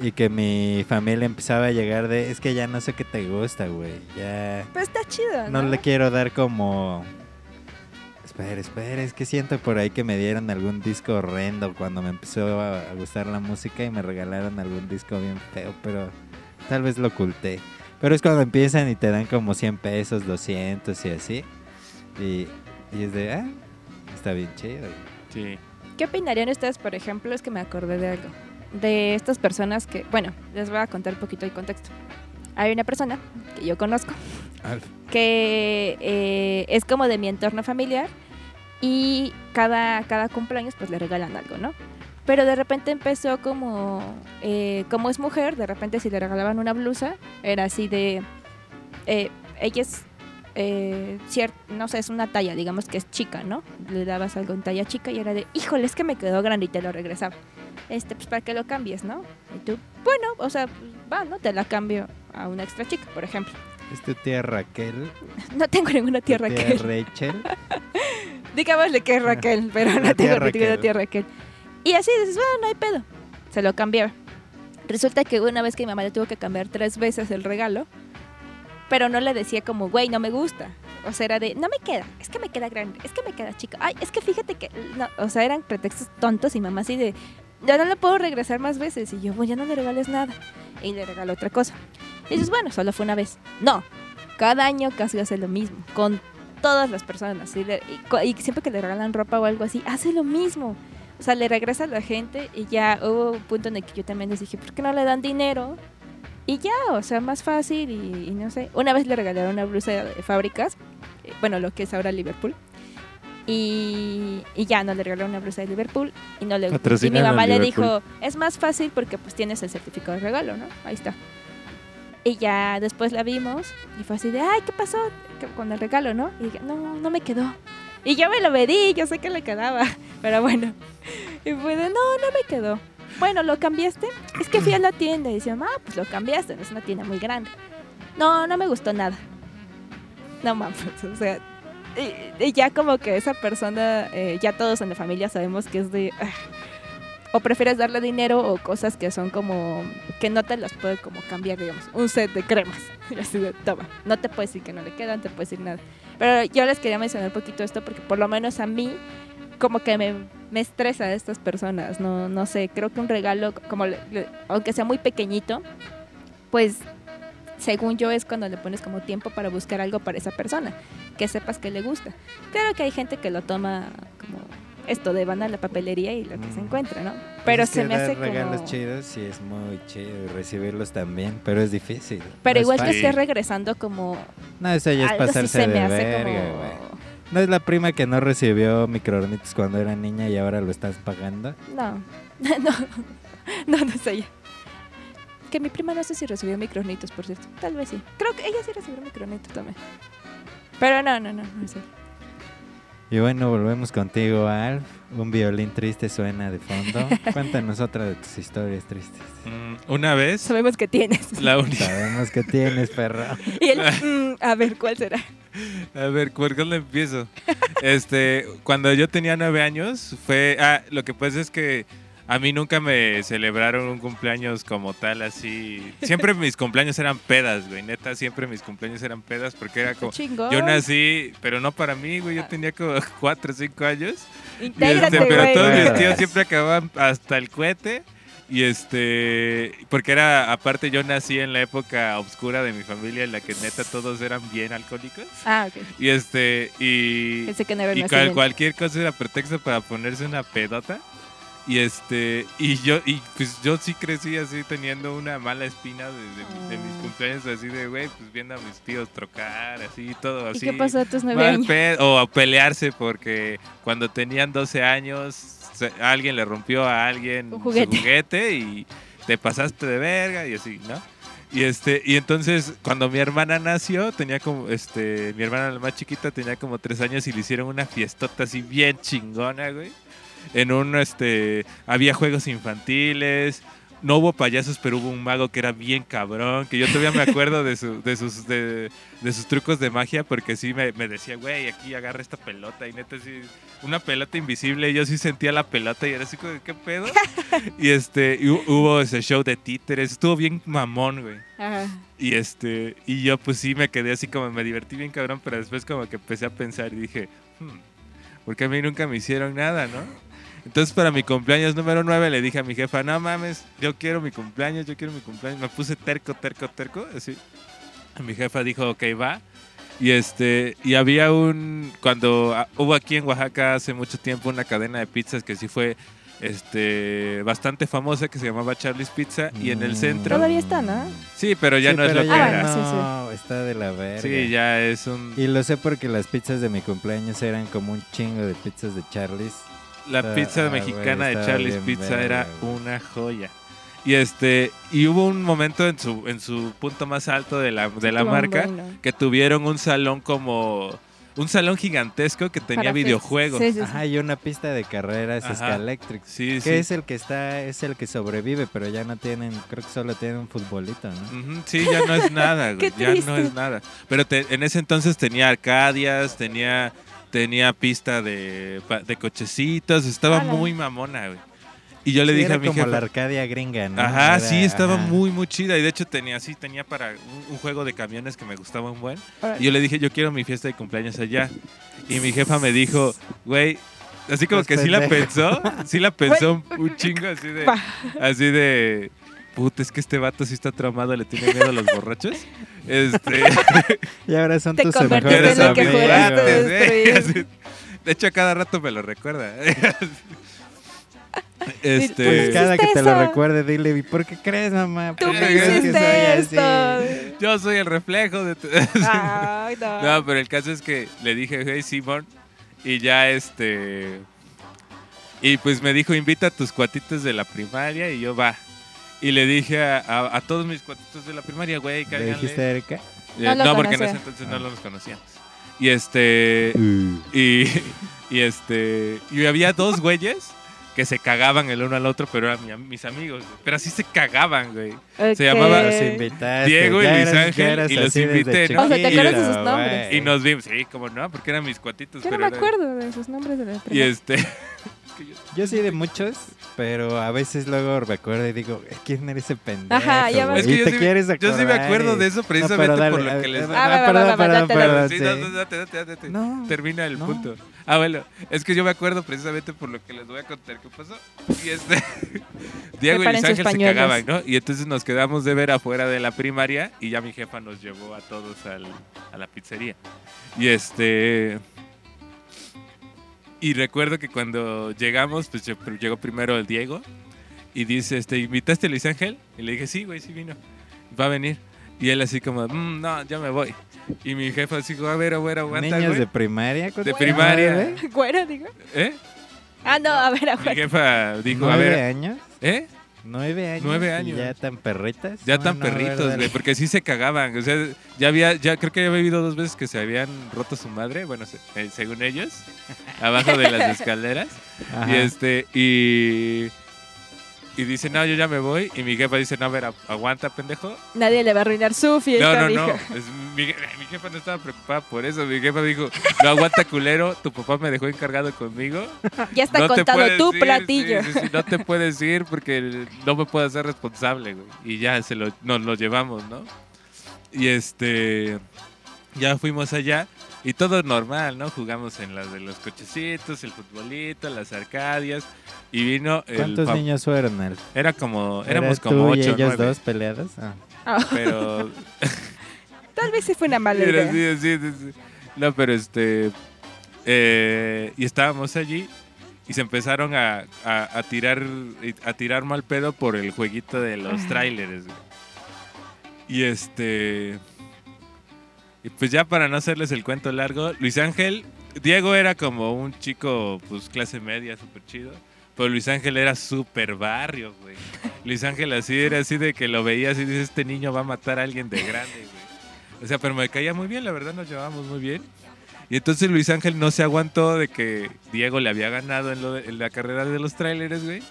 y que mi familia empezaba a llegar de, es que ya no sé qué te gusta, güey, ya Pero está chido, ¿no? no le quiero dar como... Espera, espera, es que siento por ahí que me dieron algún disco horrendo cuando me empezó a, a gustar la música y me regalaron algún disco bien feo, pero tal vez lo oculté. Pero es cuando empiezan y te dan como 100 pesos, 200 y así. Y, y es de, ah, está bien chido. Sí. ¿Qué opinarían ustedes, por ejemplo? Es que me acordé de algo. De estas personas que, bueno, les voy a contar un poquito el contexto. Hay una persona que yo conozco que eh, es como de mi entorno familiar y cada, cada cumpleaños pues le regalan algo, ¿no? Pero de repente empezó como, eh, como es mujer, de repente si le regalaban una blusa, era así de, eh, ella es, eh, no sé, es una talla, digamos que es chica, ¿no? Le dabas algo en talla chica y era de, híjole, es que me quedó grande y te lo regresaba. Este, pues para que lo cambies, ¿no? Y tú, bueno, o sea, pues, va, ¿no? Te la cambio a una extra chica, por ejemplo. Es tu tía Raquel. No tengo ninguna tu tía Raquel. Rachel. Digámosle que es Raquel, pero no tía tengo ninguna tía Raquel. Y así dices, bueno, no hay pedo. Se lo cambiaba. Resulta que una vez que mi mamá le tuvo que cambiar tres veces el regalo, pero no le decía como, güey, no me gusta. O sea, era de, no me queda, es que me queda grande, es que me queda chica. Ay, es que fíjate que. No, o sea, eran pretextos tontos y mamá así de, ya no le puedo regresar más veces. Y yo, bueno, ya no le regales nada. Y le regaló otra cosa. Y dices, bueno, solo fue una vez. No, cada año casi hace lo mismo, con todas las personas. Y, le- y y siempre que le regalan ropa o algo así, hace lo mismo. O sea, le regresa a la gente y ya hubo un punto en el que yo también les dije, ¿por qué no le dan dinero? Y ya, o sea, más fácil y, y no sé. Una vez le regalaron una blusa de fábricas, eh, bueno, lo que es ahora Liverpool. Y, y ya no le regalaron una blusa de Liverpool y no le y mi mamá le dijo, es más fácil porque pues tienes el certificado de regalo, ¿no? Ahí está. Y ya después la vimos y fue así de, ay, ¿qué pasó con el regalo, no? Y dije, no, no me quedó. Y yo me lo medí, yo sé que le quedaba. Pero bueno. Y fue de, no, no me quedó. Bueno, ¿lo cambiaste? Es que fui a la tienda y decían, ah, pues lo cambiaste, es una tienda muy grande. No, no me gustó nada. No mames, o sea, y, y ya como que esa persona, eh, ya todos en la familia sabemos que es de... ah, o prefieres darle dinero o cosas que son como... que no te las puede como cambiar, digamos. Un set de cremas. Y así de, toma. No te puedes decir que no le quedan, te puedes decir nada. Pero yo les quería mencionar un poquito esto porque por lo menos a mí como que me, me estresa de estas personas. No, no sé, creo que un regalo, como le- le- aunque sea muy pequeñito, pues según yo es cuando le pones como tiempo para buscar algo para esa persona, que sepas que le gusta. Claro que hay gente que lo toma como esto de van a la papelería y lo que se Mm. encuentra, ¿no? Pues Pero es se me hace regalos como... chidos sí es muy chido recibirlos también, pero es difícil. Pero No es igual que fácil. esté regresando como... No, eso ya es sí pasarse se me hace verga, como... ¿No es la prima que no recibió microornitos cuando era niña y ahora lo estás pagando? No, no, no, no es ella. Que mi prima no sé si recibió micronitos, por cierto. Tal vez sí. Creo que ella sí recibió micronitos también. Pero no, no, no, no ella. Y bueno, volvemos contigo, Alf. Un violín triste suena de fondo. Cuéntanos otra de tus historias tristes. Mm, Una vez, Sabemos que tienes. la única... Sabemos que tienes, perro. Y él, mm, a ver, ¿cuál será? A ver, ¿por dónde empiezo? Este, cuando yo tenía nueve años, fue. Ah, lo que pasa es que a mí nunca me celebraron un cumpleaños como tal, así. Siempre mis cumpleaños eran pedas, güey. Neta, siempre mis cumpleaños eran pedas porque era como. Chingón. Yo nací, pero no para mí, güey. Yo tenía como cuatro o cinco años. Y este, pero güey. todos mis tíos siempre acababan hasta el cohete. Y este, porque era, aparte yo nací en la época oscura de mi familia en la que neta todos eran bien alcohólicos. Ah, ok. Y este, y, Pensé que no y cual- cualquier cosa era pretexto para ponerse una pedota. Y este, y yo, y pues yo sí crecí así teniendo una mala espina de, de- de mis Oh. cumpleaños, así de güey, pues viendo a mis tíos trocar, así y todo ¿Y así. qué pasó a tus nueve mal años? pe- o a pelearse porque cuando tenían 12 años se- alguien le rompió a alguien Un su juguete. juguete y te pasaste de verga y así, ¿no? Y este, y entonces cuando mi hermana nació, tenía como, este, mi hermana la más chiquita tenía como tres años y le hicieron una fiestota así bien chingona, güey. En un, este, había juegos infantiles, no hubo payasos, pero hubo un mago que era bien cabrón, que yo todavía me acuerdo de, su- de sus, de, de sus trucos de magia, porque sí me, me decía, güey, aquí agarra esta pelota, y neta, sí, una pelota invisible, y yo sí sentía la pelota, y era así como, ¿qué pedo? y este, y hu- hubo ese show de títeres, estuvo bien mamón, güey. Ajá. Y este, y yo pues sí me quedé así como me divertí bien cabrón, pero después como que empecé a pensar y dije, hmm, porque a mí nunca me hicieron nada, ¿no? Entonces para mi cumpleaños número 9 le dije a mi jefa, no mames, yo quiero mi cumpleaños, yo quiero mi cumpleaños. Me puse terco, terco, terco, así. Mi jefa dijo, ok, va. Y este, y había un, cuando ah, hubo aquí en Oaxaca hace mucho tiempo una cadena de pizzas que sí fue este bastante famosa que se llamaba Charlie's Pizza y en el Mm. centro Todavía está, ¿no? Sí, pero ya Sí, no es lo que era. no. sí, no, está de la verga. Sí, ya es un... Y lo sé porque las pizzas de mi cumpleaños eran como un chingo de pizzas de Charlie's. La Ah, pizza ah, mexicana de Charlie's Pizza era una joya. Y este y hubo un momento en su en su punto más alto de la de la marca bueno. que tuvieron un salón como un salón gigantesco que tenía Para videojuegos. Sí, sí, sí. Ajá, y una pista de carreras. Scalectric. Sí, Que sí. es el que está, es el que sobrevive, pero ya no tienen, creo que solo tienen un futbolito, ¿no? Sí, ya no es nada, güey. Qué ya no es nada. Pero te- en ese entonces tenía arcadias, tenía tenía pista de, de cochecitos, estaba muy mamona, güey. Y yo le Sí, dije era a mi como jefa, la Arcadia gringa, ¿no? Ajá, Era- sí, estaba ajá. muy, muy chida. Y de hecho tenía, sí, tenía para un, un juego de camiones que me gustaba un buen. Y yo le dije, yo quiero mi fiesta de cumpleaños allá. Y mi jefa me dijo, güey, así como que sí la pensó, sí la pensó un, un chingo, así de, así de, puta, es que este vato sí está traumado, le tiene miedo a los borrachos. Este, Y ahora son Te tus mejores en que ¿eh? De hecho, a cada rato me lo recuerda. Pues, Este, Pues cada que te lo recuerde, dile, ¿y por qué crees, mamá? Tú ¿Por me qué crees que hiciste soy así?" yo soy el reflejo de tu... Ay, no. No, pero el caso es que le dije, hey, Simón, y ya este. Y pues me dijo, invita a tus cuatitos de la primaria, y yo va. Y le dije a, a- a todos mis cuatitos de la primaria, güey, ¿Le cáiganle. dijiste a Erika? Eh, No no, porque en ese entonces no los conocíamos. Y este. Uh, Y, y este. Y había dos güeyes que se cagaban el uno al otro, pero eran mi- mis amigos. güey. Pero así se cagaban, güey. Se llamaba-. Diego y Luis Ángel, y los invité, ¿no? O sea, ¿te acuerdas de sus nombres? güey. Y nos vimos, sí, como no, porque eran mis cuatitos. Yo no pero me eran- acuerdo de sus nombres de la Y primera. este. Yo sí de muchos, pero a veces luego recuerdo y digo, ¿quién era ese pendejo? Ajá, ya me- Es que Y yo te sí, quieres yo sí me acordar acuerdo y- de eso No, precisamente pero dale, por lo que les. a- Ah, perdón, perdón, perdón, Sí, sí. no, no, date, date, date. No. Termina el no. punto. Ah, bueno, es que yo me acuerdo precisamente por lo que les voy a contar qué pasó. Y este. Diego y Ángel se cagaban, ¿no? Y entonces nos quedamos de ver afuera de la primaria y ya mi jefa nos llevó a todos al- a la pizzería. Y este. Y recuerdo que cuando llegamos, pues lle- llegó primero el Diego y dice, este, ¿invitaste a Luis Ángel? Y le dije, sí, güey, sí vino. Va a venir. Y él así como, "Mm, no, ya me voy. Y mi jefa así, a ver, a ver, aguanta, Niños güey. de primaria. De primaria. ¿Nueve? Güero, digo. ¿Eh? Ah, no, a ver, Mi aguanta. jefa dijo, a ¿Nueve ver, años? ¿eh? ¿Nueve años? Nueve ¿Y años. ¿Ya tan perritas? Ya tan Bueno, perritos, güey, porque sí se cagaban. O sea, ya había, ya creo que había habido dos veces que se habían roto su madre, bueno, se- eh, según ellos, abajo de las escaleras. Ajá. Y este, y. Y dice, no, yo ya me voy. Y mi jefa dice, no, a ver, agu- aguanta, pendejo. Nadie le va a arruinar su fiesta, No, no, no. Es- mi, mi jefa no estaba preocupada por eso. Mi jefa dijo, no aguanta, culero. Tu papá me dejó encargado conmigo. Ya está no contado tu ir, platillo. sí, sí, sí, no te puedes ir porque no me puedo hacer responsable, güey. Y ya se lo, nos lo llevamos, ¿no? Y este. Ya fuimos allá. Y todo normal, ¿no? Jugamos en las de los cochecitos, el futbolito, las arcadias. Y vino el. ¿Cuántos niños fueron? Al... Era como. ¿Era Éramos tú como y ocho, ellos nueve. dos peleados? Ah. Ah, Pero. tal vez sí fue una mala Era idea. así, así, así. No, pero este. eh, y estábamos allí y se empezaron a, a- a tirar a tirar mal pedo por el jueguito de los trailers. güey. Y este. Y pues ya para no hacerles el cuento largo, Luis Ángel. Diego era como un chico, pues clase media, súper chido. Pero Luis Ángel era súper barrio, güey. Luis Ángel así era así de que lo veías y dices, este niño va a matar a alguien de grande, güey. O sea, pero me caía muy bien, la verdad nos llevábamos muy bien. Y entonces Luis Ángel no se aguantó de que Diego le había ganado en, lo de- en la carrera de los trailers, güey.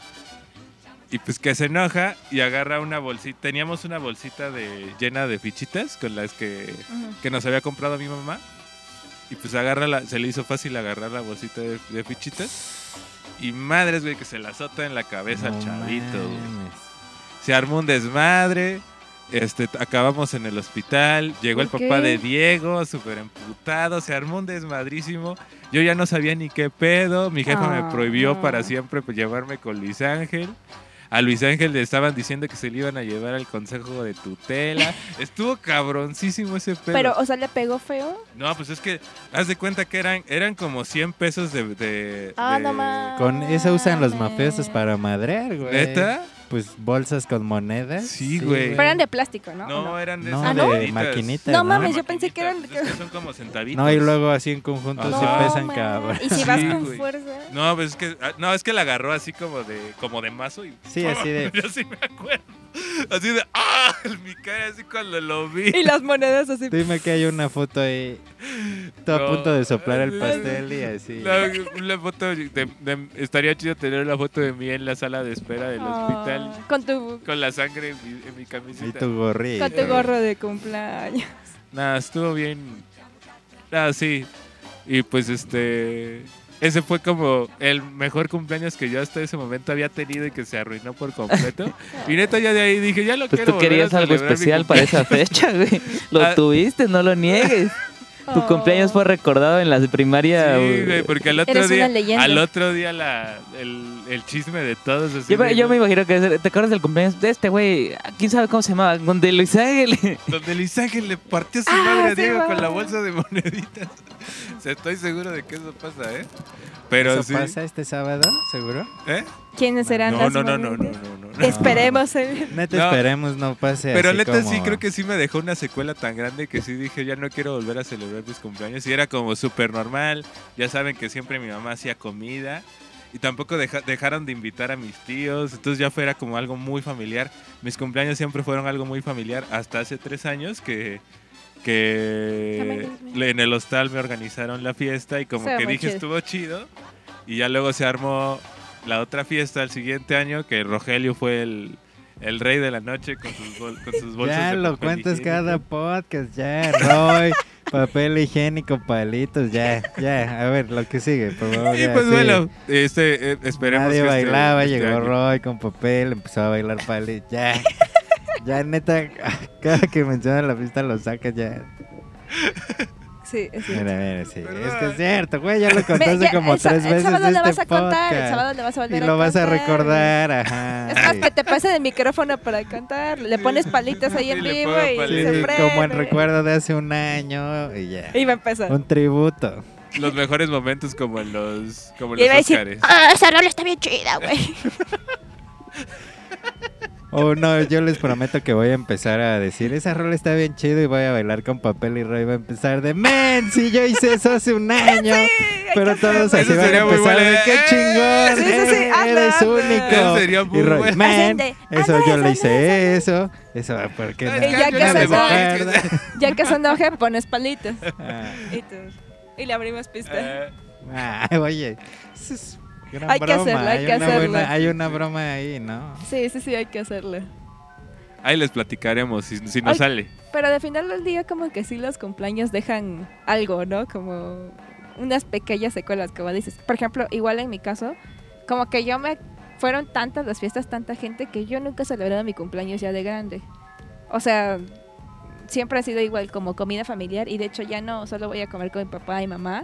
Y pues que se enoja y agarra una bolsita. Teníamos una bolsita de, llena de fichitas con las que, que nos había comprado mi mamá. Y pues agarra la, se le hizo fácil agarrar la bolsita de, de fichitas. Y madres, güey, que se la azota en la cabeza al No chavito, güey se armó un desmadre. Este, acabamos en el hospital. Llegó el ¿Por papá qué? de Diego, súper emputado. Se armó un desmadrísimo. Yo ya no sabía ni qué pedo. Mi jefa Ah, me prohibió no. para siempre pues, llevarme con Luis Ángel. A Luis Ángel le estaban diciendo que se le iban a llevar al consejo de tutela. Estuvo cabroncísimo ese pedo. Pero, o sea, le pegó feo. No, pues es que haz de cuenta que eran, eran como 100 pesos de. de- Ah, de- no. Con eso usan los mafiosos para madrear, güey. ¿Neta? Pues bolsas con monedas. Sí, güey. Pero eran de plástico, ¿no? ¿O No, no? eran de No, esas ¿Ah, no? de moneditas. maquinita. No ¿no? mames, yo pensé que eran- Maquinitas, pues es que son como centavitos. No, y luego así en conjunto No, pesan, cabrón. Y si vas Sí, con güey. fuerza. No, pues es que ah, no, es que la agarró así como de como de mazo y Sí, así de- Yo sí me acuerdo. Así de ah, en mi cara así cuando lo vi. Y las monedas así. Dime que hay una foto ahí. Todo No. a punto de soplar el pastel y así. La, la foto de, de- estaría chido tener la foto de mí en la sala de espera del Ah, hospital Con tu, con la sangre en mi, en mi Y camiseta. tu gorrito. con tu gorro de cumpleaños. Nada, estuvo bien. Nada, sí. Y pues este. Ese fue como el mejor cumpleaños que yo hasta ese momento había tenido y que se arruinó por completo. y neta, ya de ahí dije, ya lo Pues quiero tú querías algo especial para esa fecha, güey. Lo Ah. tuviste, no lo niegues. Tu Oh. cumpleaños fue recordado en la primaria. Sí, güey, porque al otro Eres día, al otro día la, el, el chisme de todos. así Yo, me- de- yo me imagino que te acuerdas del cumpleaños de este güey, quién sabe cómo se llamaba, donde Luis Ángel. Donde Luis Ángel le partió su Ah, madre a Diego va. con la bolsa de moneditas. O sea, estoy seguro de que eso pasa, ¿eh? Pero ¿Eso sí. pasa este sábado, seguro? ¿Eh? ¿Quiénes serán No, las no, no, no, no, no, no, no. Esperemos. eh. Neta, No. esperemos no pase Pero así neta sí creo que sí me dejó una secuela tan grande que sí dije ya no quiero volver a celebrar mis cumpleaños. Y era como súper normal. Ya saben que siempre mi mamá hacía comida. Y tampoco deja- dejaron de invitar a mis tíos. Entonces ya fuera como algo muy familiar. Mis cumpleaños siempre fueron algo muy familiar. Hasta hace tres años que, que en el hostal me organizaron la fiesta y como que dije chido. estuvo chido. Y ya luego se armó la otra fiesta el siguiente año que Rogelio fue el, el rey de la noche con sus, bol- con sus bolsas Ya de lo papel cuentas higiénico. cada podcast, ya, Roy, papel higiénico, palitos, ya, ya. A ver, lo que sigue, por favor. Y ya, pues sí. bueno, este, eh, esperemos Nadie que bailaba, este llegó Roy con papel, empezó a bailar palitos, ya. Ya, neta, cada que menciona la fiesta lo sacas ya. Sí, es cierto. Mira, mira, sí. ¿Verdad? Es que es cierto, güey, ya lo contaste ya, como el tres el veces sábado de le este vas a contar, el podcast. sábado le vas a Y volver a lo vas a recordar, ajá. Es más, y- que te pasen el micrófono para contar. Le pones palitas ahí en Y vivo y Sí, se prende. como el recuerdo de hace un año y ya. Y va a empezar. Un tributo. Los mejores momentos como en los, como en Y los Óscares. ah, esa rola está bien chida, güey. Oh, no, yo les prometo que voy a empezar a decir, esa rola está bien chido y voy a bailar con papel y Roy va a empezar de, men, si yo hice eso hace un año. pero todos así van a empezar de, qué chingón, Sí, sí, sí, hazlo, eres único. Eso sería muy y Roy, bueno. men, eso yo le hice eso. Eso, ¿por qué Y no? ya que se enoje, pones palitas. Ah. Y, tú, y le abrimos pista. Ah, oye, eso es gran Hay que broma, hacerlo, hay que buena- hay una broma ahí, ¿no? Sí, sí, sí, hay que hacerlo. ahí les platicaremos si, si nos Ay. sale. Pero al final del día como que sí los cumpleaños dejan algo, ¿no? Como unas pequeñas secuelas, como dices. Por ejemplo, igual en mi caso, como que yo me... Fueron tantas las fiestas, tanta gente, que yo nunca he celebrado mi cumpleaños ya de grande. O sea, siempre ha sido igual como comida familiar y de hecho ya no solo voy a comer con mi papá y mamá.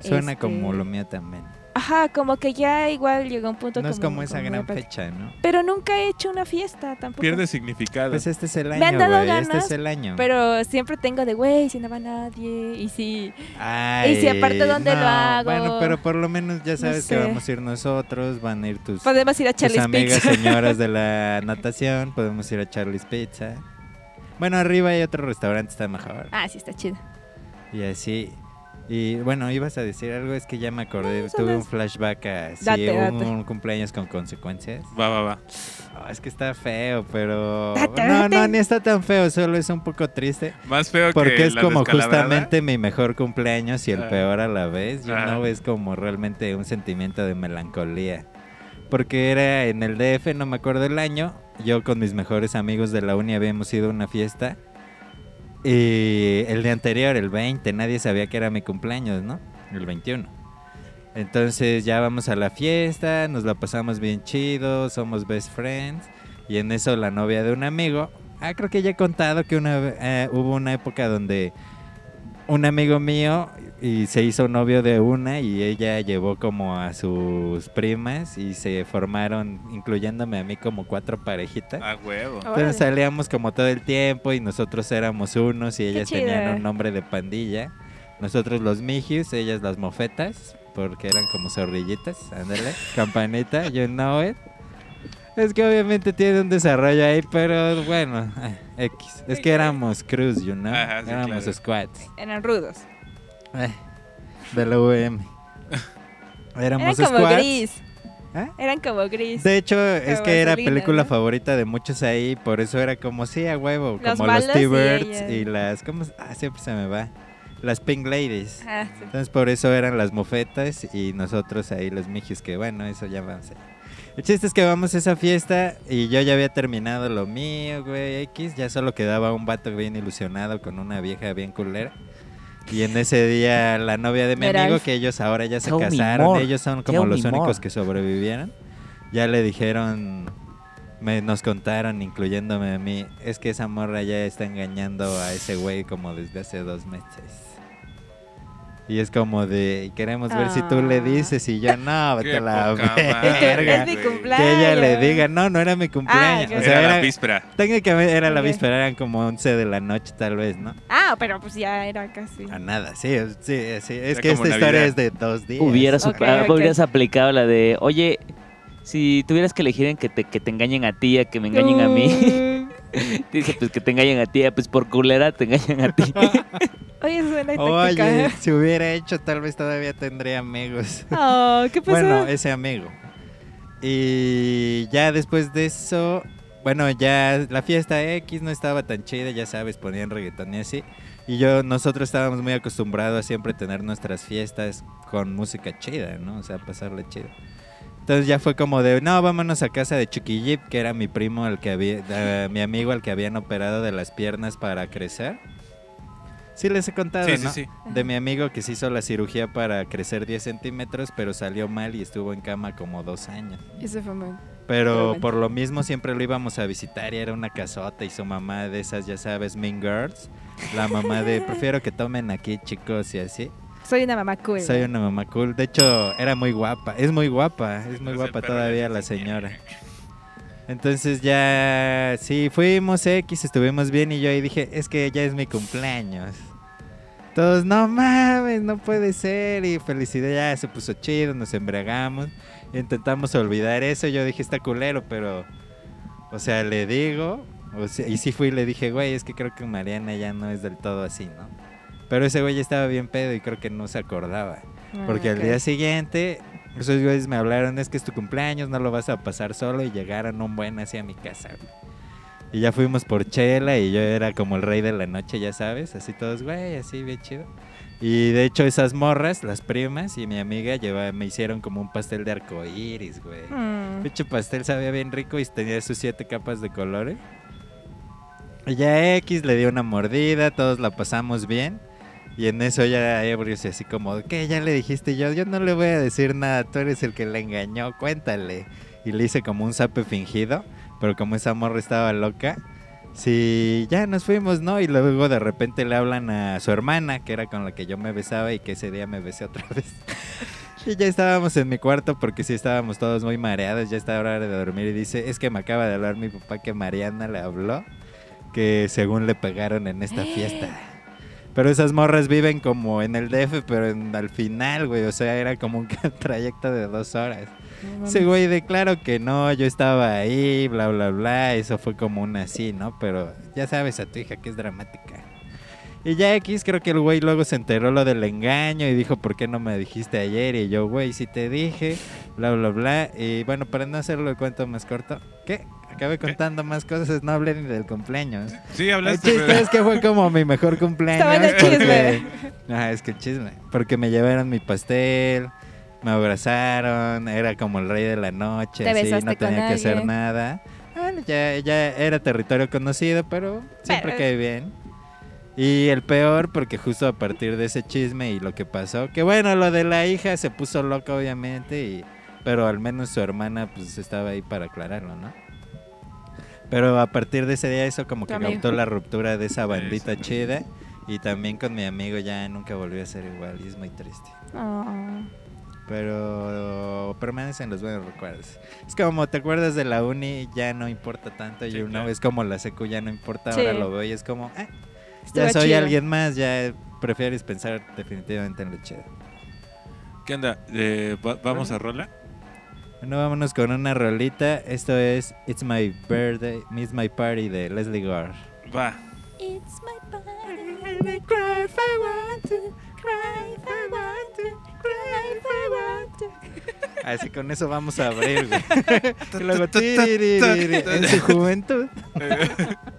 Suena Este, como lo mío también. Ajá, como que ya igual llegó un punto No es como esa como gran fecha, ¿no? Pero nunca he hecho una fiesta tampoco. Pierde significado. Pues este es el Me han año, güey. Este es el año. Pero siempre tengo de, güey, si no va nadie. Y si Ay, Y si aparte, ¿dónde lo hago? Bueno, pero por lo menos ya sabes que sé. vamos a ir nosotros, van a ir tus, podemos ir a tus Charlie's amigas Pizza. señoras de la natación, podemos ir a Charlie's Pizza. Bueno, arriba hay otro restaurante, está mejor. Ah, sí, está chido. Y así. Y bueno, ibas a decir algo, es que ya me acordé, No, tuve un es- flashback a sí, Date, un, date. un cumpleaños con consecuencias. Va, va, va. Ah, es que está feo, pero... Date, no, date. no, ni está tan feo, solo es un poco triste. Más feo que Porque es la como justamente mi mejor cumpleaños y el Ah. peor a la vez. No ves como realmente un sentimiento de melancolía. Porque era en el DF, no me acuerdo el año. Yo con mis mejores amigos de la uni habíamos ido a una fiesta. Y el día anterior, el 20, nadie sabía que era mi cumpleaños, ¿no? El 21. Entonces ya vamos a la fiesta, nos la pasamos bien chido, somos best friends. Y en eso la novia de un amigo. Ah, creo que ya he contado que una, eh, hubo una época donde un amigo mío y se hizo novio de una y ella llevó como a sus primas y se formaron, incluyéndome a mí, como cuatro parejitas. A huevo. Órale. Entonces salíamos como todo el tiempo y nosotros éramos unos y ellas tenían un nombre de pandilla. Nosotros los mijius, ellas las mofetas, porque eran como zorrillitas. Ándale, campanita, you know it. Es que obviamente tiene un desarrollo ahí, pero bueno, eh, X. Es que éramos cruz, you know. Ajá, sí, éramos claro. squads. Eran rudos. Eh, de la UM. Eran Éramos como squads. gris. ¿Eh? Eran como gris. De hecho, es Como que era película ¿no? favorita de muchos ahí, por eso era como, sí, a huevo, Los como los y T-Birds y, las, ¿cómo? Ah, siempre se me va. Las Pink Ladies. Ah, sí. Entonces por eso eran las mofetas y nosotros ahí los mijis, que bueno, eso ya vamos a El chiste es que vamos a esa fiesta y yo ya había terminado lo mío, güey, X. Ya solo quedaba un vato bien ilusionado con una vieja bien culera. Y en ese día la novia de mi amigo, que ellos ahora ya se casaron, ellos son como Tell los únicos more. que sobrevivieron. Ya le dijeron, me, nos contaron, incluyéndome a mí, es que esa morra ya está engañando a ese güey como desde hace dos meses. Y es como de, queremos ver si tú le Ah. dices y yo, no, a la verga. es mi cumpleaños. Que ella le diga, no, no era mi cumpleaños. Ah, o Era sea, la era, víspera. técnicamente era la víspera, eran como 11 de la noche tal vez, ¿no? Ah, pero pues ya era casi. A nada, sí, sí, sí. Es Era que esta historia es de dos días. Hubieras, aplicado la de, oye, si tuvieras que elegir en que te, que te engañen a ti, a que me engañen a mí, dice pues que te engañen a ti, ah, pues por culera te engañan a ti. Oye, suena. Oye, si hubiera hecho, tal vez todavía tendría amigos. Oh, ¿qué pasó? Bueno, ese amigo. Y ya después de eso, bueno, ya la fiesta X no estaba tan chida, ya sabes, ponían reggaetón y así. Y yo, nosotros estábamos muy acostumbrados a siempre tener nuestras fiestas con música chida, ¿no? O sea, pasarle chido. Entonces ya fue como de, no, vámonos a casa de Chucky que era mi primo, el que había, eh, mi amigo al que habían operado de las piernas para crecer. Sí les he contado, Sí, sí, ¿no? sí. De mi amigo que se hizo la cirugía para crecer 10 centímetros, pero salió mal y estuvo en cama como dos años. Ese fue muy... Pero por lo mismo siempre lo íbamos a visitar y era una casota y su mamá de esas, ya sabes, Mean Girls. La mamá de, prefiero que tomen aquí chicos y así. Soy una mamá cool. Soy una mamá cool. De hecho, era muy guapa. Es muy guapa. Es muy guapa todavía la señora. Entonces ya, sí, fuimos X, estuvimos bien y yo ahí dije, es que ya es mi cumpleaños. Todos, no mames, no puede ser. Y felicidad, ya se puso chido, nos embriagamos. Intentamos olvidar eso. Yo dije, está culero, pero, o sea, le digo. o sea, y sí fui y le dije, güey, es que creo que Mariana ya no es del todo así, ¿no? Pero ese güey estaba bien pedo y creo que no se acordaba. Ah, Porque al día siguiente, esos güeyes me hablaron, es que es tu cumpleaños, no lo vas a pasar solo y llegaron un buen hacia mi casa. güey. Y ya fuimos por chela y yo era como el rey de la noche, ya sabes, así todos, güey, así bien chido. Y de hecho esas morras, las primas y mi amiga lleva, me hicieron como un pastel de arco iris, güey. Mm. Pinche pastel sabía bien rico y tenía sus siete capas de colores. Y ya X le dio una mordida, todos la pasamos bien. Y en eso ya Ebrio se así como, ¿qué? Ya le dijiste yo, yo no le voy a decir nada, tú eres el que la engañó, cuéntale. Y le hice como un zape fingido, pero como esa morra estaba loca, sí, ya nos fuimos, ¿no? Y luego de repente le hablan a su hermana, que era con la que yo me besaba y que ese día me besé otra vez. Y ya estábamos en mi cuarto porque sí estábamos todos muy mareados, ya estaba hora de dormir y dice, es que me acaba de hablar mi papá que Mariana le habló, que según le pegaron en esta fiesta. Pero esas morras viven como en el DF, pero en- al final, güey, o sea, era como un trayecto de dos horas. No Ese güey de claro que no, yo estaba ahí, bla, bla, bla, eso fue como una así, ¿no? Pero ya sabes a tu hija que es dramática. Y ya X, creo que el güey luego se enteró lo del engaño y dijo, ¿por qué no me dijiste ayer? Y yo, güey, si te dije, bla, bla, bla. Y bueno, para no hacerlo el cuento más corto, ¿qué? Acabé contando más cosas, no hablé ni del cumpleaños. Sí, El hablaste. chiste pero- es que fue como mi mejor cumpleaños. Estaba en el porque- chisme. Es que el chisme. Porque me llevaron mi pastel, me abrazaron, era como el rey de la noche, Te así, besaste no tenía con que hacer nada. Bueno, ya, ya era territorio conocido, pero siempre Pero- cae bien. Y el peor, porque justo a partir de ese chisme y lo que pasó, que bueno, lo de la hija se puso loca, obviamente, y, pero al menos su hermana pues estaba ahí para aclararlo, ¿no? Pero a partir de ese día eso como que amigo. causó la ruptura de esa bandita sí. chida. Y también con mi amigo ya nunca volvió a ser igual y es muy triste. Oh. Pero permanecen los buenos recuerdos. Es como, ¿te acuerdas de la uni? Ya no importa tanto. Sí, y uno claro. es como la secu ya no importa. Sí. Ahora lo veo y es como, eh, Estuvo ya soy chido. alguien más. Ya prefieres pensar definitivamente en lo chido. ¿Qué onda? Eh, va- ¿Vamos a rola? Bueno, vámonos con una rolita. Esto es It's My Birthday, Miss My Party de Leslie Gore. Va. It's my body. Cry if I want to. Cry if I want to. Cry if I want to. Así con eso vamos a abrir. Y luego, en su juventud.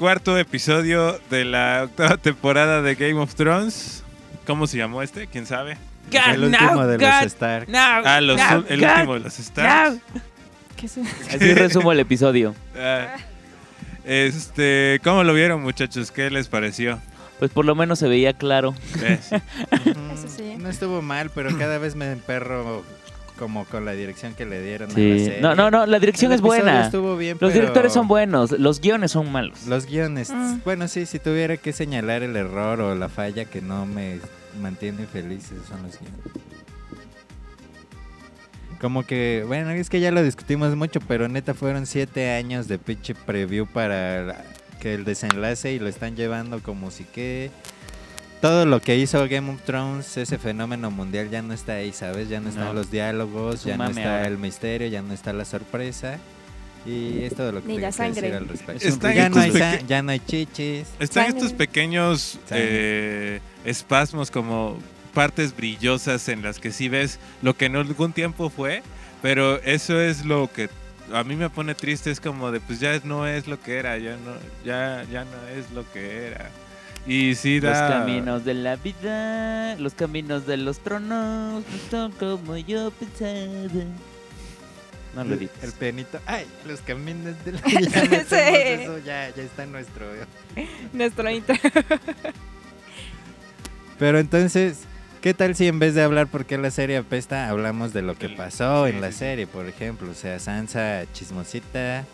cuarto episodio de la octava temporada de Game of Thrones. ¿Cómo se llamó este? ¿Quién sabe? el último de los Stark. Ah, los, el último de los Starks. ¿Qué es eso? Así resumo el episodio. Ah, este, ¿cómo lo vieron, muchachos? ¿Qué les pareció? Pues por lo menos se veía claro. Eh. Eso sí. No estuvo mal, pero cada vez me emperro como con la dirección que le dieron a la serie. No, no, no, la dirección El es buena. Estuvo bien, Los pero directores son buenos, los guiones son malos. Los guiones. Mm. Bueno, sí, si tuviera que señalar el error o la falla que no me mantiene feliz, son los guiones. Como que, bueno, es que ya lo discutimos mucho, pero neta fueron siete años de pinche preview para la- que el desenlace y lo están llevando como si que todo lo que hizo Game of Thrones, ese fenómeno mundial ya no está ahí, ¿sabes? Ya no están No. los diálogos, Es ya no está ahora. el misterio, ya no está la sorpresa. Y es todo lo que Ni tengo la que decir al respecto. Están ya, no hay ya no hay chichis. Están Sangre. estos pequeños eh, espasmos como partes brillosas en las que sí ves lo que en algún tiempo fue, pero eso es lo que a mí me pone triste, es como de pues ya no es lo que era, ya no, ya, ya no es lo que era. Y sí Los da... caminos de la vida, los caminos de los tronos, no son como yo pensaba. No lo el, edites. el pianito. Ay, los caminos de la metemos Sí. eso, ya, ya está nuestro. Nuestro intro. Pero entonces, ¿qué tal si en vez de hablar por qué la serie apesta, hablamos de lo que pasó en la serie, por ejemplo? O sea, Sansa chismosita,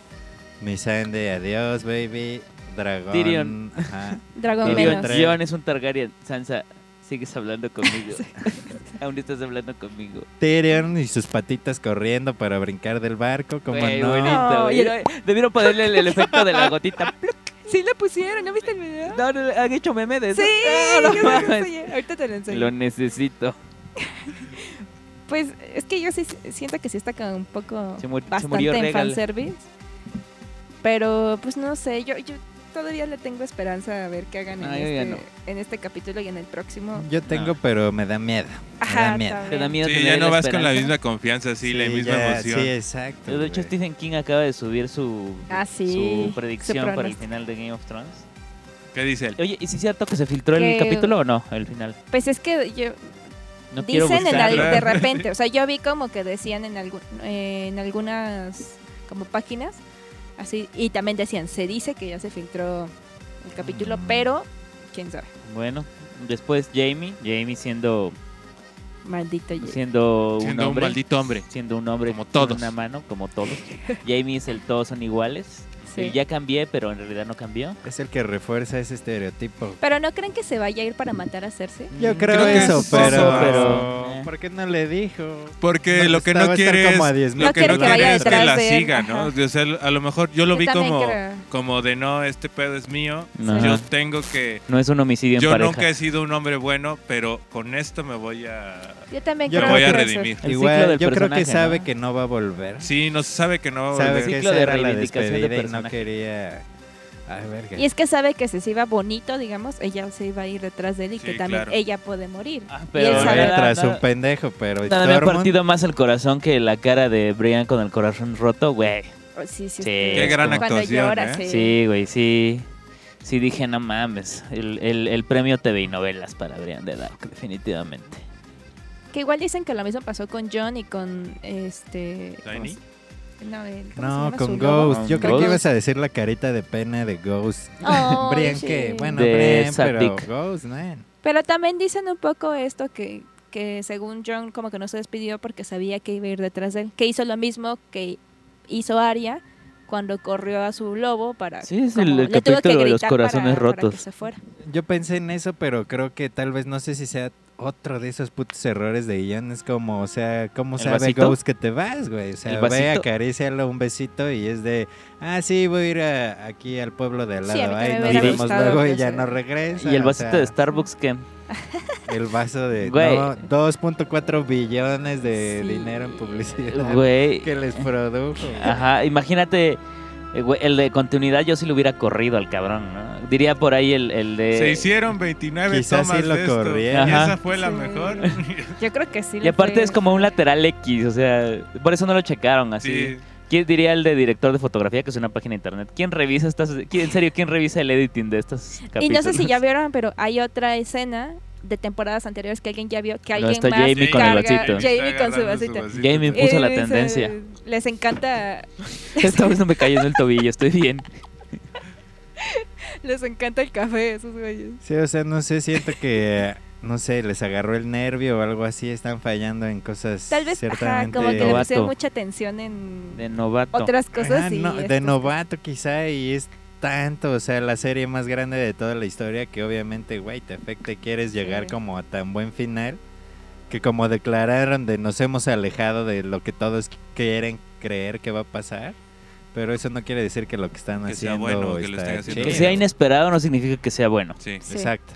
Missandei, adiós, baby, Dragón. Tyrion. Ajá. Dragón Tyrion, menos. Tyrion. Jon es un Targaryen. Sansa, sigues hablando conmigo. Aún estás hablando conmigo. Tyrion y sus patitas corriendo para brincar del barco, como no. bonito, el- Debieron ponerle el, el efecto de la gotita. Sí lo pusieron, ¿no viste el video? No, no, han hecho meme de eso. Sí, No, no ahorita te lo enseño. Lo necesito. Pues es que yo sí siento que sí está como un poco Se, mu- se bastante murió en fanservice. Pero pues no sé, yo, yo todavía le tengo esperanza a ver qué hagan en, No, ya este, no. en este capítulo y en el próximo. Yo tengo, No. pero me da miedo. Me da miedo. también. Te da miedo Sí, tener ya no vas con la misma confianza, sí, la misma ya, emoción. Sí, exacto. De hecho. Stephen King acaba de subir su, Ah, sí, su predicción su para el final de Game of Thrones. ¿Qué dice él? Oye, ¿y si es cierto que se filtró el capítulo o no? El final. Pues es que yo, No dicen en al- de repente, o sea, yo vi como que decían en, algún, eh, en algunas como páginas, así, y también decían, se dice que ya se filtró el capítulo, Mm. pero quién sabe, Bueno, después Jamie. Jamie siendo, maldito Jay. siendo, un Siendo un hombre. maldito hombre. Siendo un hombre Como con todos. una mano, como todos. Jamie es el todos son iguales. Sí. Y ya cambié, pero en realidad no cambió. Es el que refuerza ese estereotipo. Pero no creen que se vaya a ir para matar a Cersei? Yo Mm, creo, Creo que eso, es pero... eso, pero, eh. ¿Por qué no le dijo? Porque No, lo que no a quiere es, como a 10 lo No que quiere no que vaya es que la siga, ajá. ¿no? O sea, a lo mejor yo lo Yo vi como, creo. como de no, este pedo es mío. No. Yo tengo que. No es un homicidio en Yo pareja. nunca he sido un hombre bueno, pero con esto me voy a. Yo también Yo creo voy a que eso. redimir. Igual, yo creo que sabe ¿no? que no va a volver. Sí, no se sabe que no va a sabe volver. que Ciclo esa era la despedida y no personaje. quería... Ay, verga. Y es que sabe que si se iba bonito, digamos, ella se iba a ir detrás de él y Sí, que también claro. ella puede morir. Ah, y pero él Pero sabe. tras un pendejo, pero Nada me ha partido más el corazón que la cara de Brian con el corazón roto, güey. Oh, sí, sí, Sí. Qué gran actuación, llora, ¿eh? sí. Güey, sí. Sí dije, no mames. El, el, el premio TV y novelas para Brian de Dark, definitivamente. Que igual dicen que lo mismo pasó con John y con este. ¿cómo ¿Tiny? No, el- ¿cómo se No, llama con? Ghost. Yo creo que ibas a decir la carita de pena de Ghost. Ay, Brian, sí. que bueno, De Brian, pero. Ghost, man. Pero también dicen un poco esto que, que según John como que no se despidió porque sabía que iba a ir detrás de él. Que hizo lo mismo que hizo Arya cuando corrió a su lobo para... Sí, es como- el- el le tuvo que capítulo de los gritar corazones para- para que rotos. se fuera. Yo pensé en eso, pero creo que tal vez no sé si sea otro de esos putos errores de guion. Es como, o sea, ¿cómo ¿El sabe vasito? Ghost que te vas, güey? O sea, ¿El ve, acarícialo un besito y es de, ah, sí, voy a ir a- aquí al pueblo de al Sí, lado. también nos vemos gustado luego y ya no regresa. Y el o vasito sea, de Starbucks que El vaso de no, 2.4 billones de Sí. dinero en publicidad güey, que les produjo. ajá, imagínate el de continuidad yo sí lo hubiera corrido al cabrón, ¿no? Diría por ahí el, el de Se hicieron 29 Quizás tomas sí lo de esto. Y esa fue la Sí. mejor. Yo creo que sí. Y aparte fue- es como un lateral X, o sea, por eso no lo checaron así. Sí. ¿Quién diría el de director de fotografía, que es una página de internet? ¿Quién revisa estas, quién- en serio, quién revisa el editing de estos capítulos? Y no sé si ya vieron, pero hay otra escena de temporadas anteriores que alguien ya vio, que No, alguien está más Jamie con el carga- vasito. Jamie con su vasito. Jamie puso la tendencia. Les encanta, Esta vez no me cayó en el tobillo, estoy bien. les encanta el café, esos güeyes. Sí, o sea, no sé, siento que, no sé, les agarró el nervio o algo así, están fallando en cosas Tal vez, ajá, ciertamente... como que le Novato. pusieron mucha atención en De novato. otras cosas. Ajá, y no, de novato quizá y es tanto, o sea, la serie más grande de toda la historia que obviamente, güey, te afecta y quieres llegar Sí. como a tan buen final que como declararon de nos hemos alejado de lo que todos quieren creer que va a pasar, pero eso no quiere decir que lo que están Que sea haciendo bueno, que lo estén haciendo Que sea inesperado no significa que sea bueno. Sí. Sí. Exacto.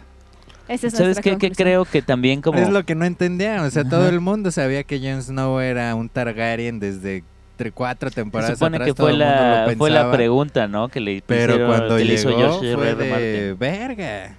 Esa es ¿Sabes qué, qué conclusión. creo que también como... Es lo que no entendían, o sea, todo el mundo sabía que Jon Snow era un Targaryen desde tre- cuatro Se temporadas supone atrás, que todo fue la, lo fue la pregunta, ¿no? Que le Pero hicieron- cuando que le hizo llegó George fue R. R. de Martin. verga.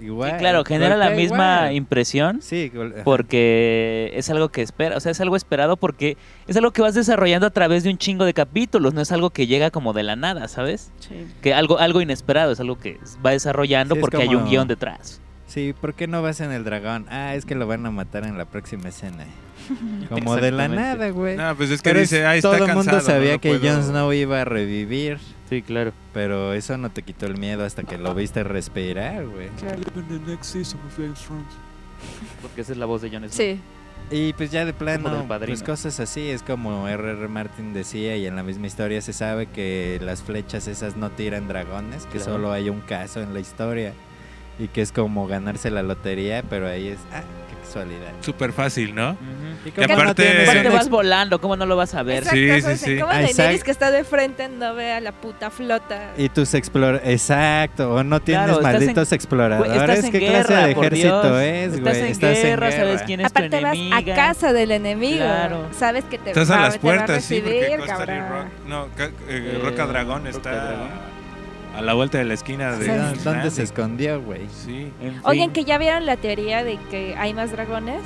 Igual. Sí, claro, genera la misma igual. impresión Sí, porque es algo que espera, o sea, es algo esperado porque es algo que vas desarrollando a través de un chingo de capítulos, no es algo que llega como de la nada, ¿sabes? Sí. Que algo algo inesperado, es algo que va desarrollando porque hay un guion detrás. Sí, ¿por qué no vas en el dragón? Ah, es que lo van a matar en la próxima escena. Como de la nada, güey. No, pues es que Pero dice, ah, está todo el cansado. mundo sabía no que puedo". Jon Snow iba a revivir, Sí, claro. pero eso no te quitó el miedo hasta que lo viste respirar, güey. Porque esa es la voz de Jon Snow. Sí. Y pues ya de plano, pues cosas así, es como R.R. Martin decía y en la misma historia se sabe que las flechas esas no tiran dragones, que Claro. solo hay un caso en la historia y que es como ganarse la lotería, pero ahí es, ah, casualidad. Súper fácil, ¿no? Ujú. Y Que como no aparte- tienes Aparte un vas volando, ¿cómo no lo vas a ver? Exacto, Sí, sí, sí. ¿Cómo Ah, Daenerys que está de frente no ve a la puta flota? Y tus exploradores, exacto, o no tienes Claro, estás en- malditos exploradores. Estás en ¿Qué guerra, clase de por ejército Dios. es, Estás güey? en Estás guerra, en sabes guerra. quién es Aparte tu vas enemiga. a casa del enemigo. Claro. Sabes que te Estás va, a las te va a puertas, sí, porque recibir, Costa del cabrón. Rock. No, eh, Eh, Roca Dragón Roca está Dragón. A la vuelta de la esquina de. Sí, ¿dó- ¿Dónde se escondió, güey? Sí. En Oigan, que ya vieron la teoría de que hay más dragones.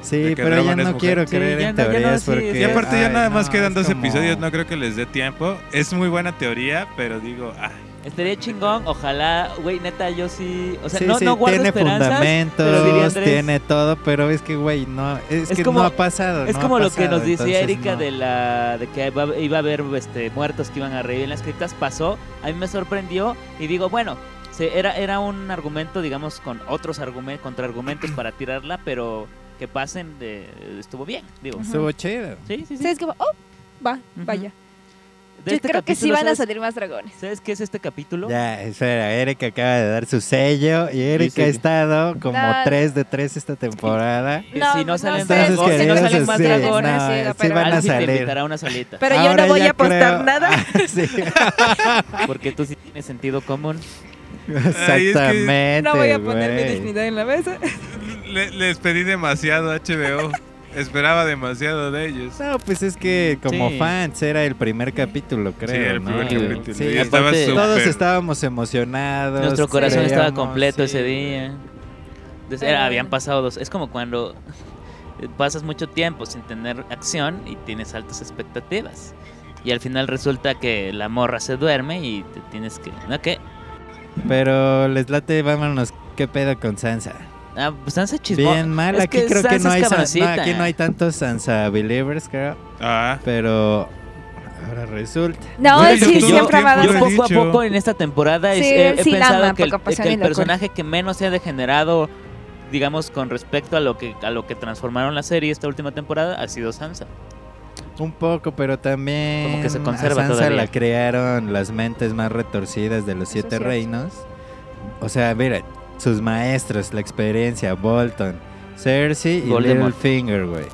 Sí, pero ya no mujer. quiero Sí, creer ya en no- ya no, teorías sí, porque... Y aparte ya nada más no, quedan dos como- episodios, no creo que les dé tiempo. Es muy buena teoría, pero digo, ay, Estaría chingón, ojalá, güey, neta, yo sí, o sea, sí, no, sí, no guardo tiene esperanzas, pero diría fundamentos, Andrés, tiene todo, pero es que, güey, no, es, Es que como- no ha pasado. Es no como lo que nos decía Erika no. de la de que iba, iba a haber este, muertos que iban a revivir en las criptas, pasó, a mí me sorprendió y digo, bueno, se, era, era un argumento, digamos, con otros argumentos, contraargumentos para tirarla, pero que pasen, de, estuvo bien, digo. Estuvo chido. Sí, sí, sí. Sí, es como, oh, va, vaya. De Yo este creo que sí van a ¿sabes- salir más dragones. ¿Sabes qué es este capítulo? Ya, espera, Erika acaba de dar su sello y Erika sí. ha estado como No. 3 de 3 esta temporada. Que si no salen sé, Entonces, dragos- si no salen más sí, dragones, no, sí, sí pero- van a te salir. invitará a una salita. Pero yo Ahora no voy a apostar creo- nada. sí, Porque tú sí tienes sentido común. exactamente, No voy a poner mi güey. dignidad en la mesa. le- les pedí demasiado HBO. Esperaba demasiado de ellos. No, pues es que como Sí. fans era el primer capítulo, creo, el ¿no? primer Sí. capítulo. Sí, estaba aparte- súper- Todos estábamos emocionados. Nuestro corazón estaba creíamos, completo sí. ese día. Entonces, Pero era- habían bueno. pasado dos. Es como cuando pasas mucho tiempo sin tener acción y tienes altas expectativas. Y al final resulta que la morra se duerme y te tienes que. ¿No qué? Pero les late, vámonos, ¿qué pedo con Sansa? Ah, pues Sansa chismo. Bien mal, Es aquí que creo que Sansa no hay, no, aquí no hay tantos Sansa believers, creo. Ah, Pero Ahora resulta. No, sí, todo siempre va a Yo poco a poco en esta temporada Sí, he, he sí la pensado ama, que el, que personaje que menos se ha degenerado, digamos, con respecto a lo que a lo que transformaron la serie esta última temporada, ha sido Sansa. Un poco, pero también Como que se a conserva Sansa todavía. la crearon las mentes más retorcidas de los Eso siete reinos. O sea, mira, sus maestros, la experiencia, Bolton, Cersei y. Littlefinger, güey.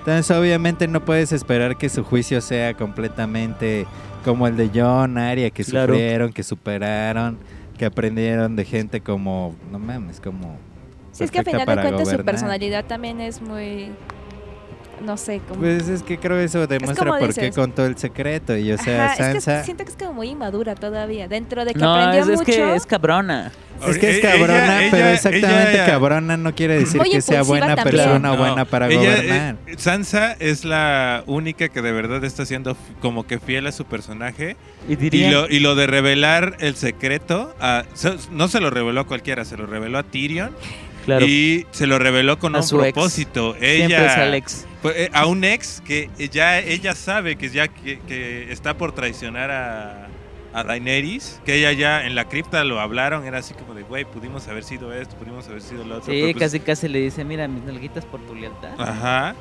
Entonces, obviamente no puedes esperar que su juicio sea completamente como el de John, Arya, que Claro. sufrieron, que superaron, que aprendieron de gente como, no mames, como Sí, es que al final de cuentas su personalidad también es muy. No sé, como. Pues es que creo eso demuestra como por qué contó el secreto. Y o sea, Ajá, es que Sansa. siento que es como muy inmadura todavía. Dentro de que No, aprendió es, es mucho. que es cabrona. Es que es Ella- cabrona, ella- pero ella- exactamente ella- cabrona no quiere decir que sea impulsiva buena también. persona o No, buena para ella, gobernar. eh, Sansa es la única que de verdad está siendo como que fiel a su personaje. Y Y diría, lo, y lo de revelar el secreto, a- se- no se lo reveló a cualquiera, se lo reveló a Tyrion. claro, Y se lo reveló con A un su ex. propósito. siempre Ella, es Alex. Pues, eh, a un ex que ya ella sabe que ya que, que está por traicionar a, a Daenerys, que ella ya en la cripta lo hablaron, era así como de, güey, pudimos haber sido esto, pudimos haber sido lo otro. Sí, pues- casi casi le dice, mira, mis nalguitas por tu lealtad. Ajá.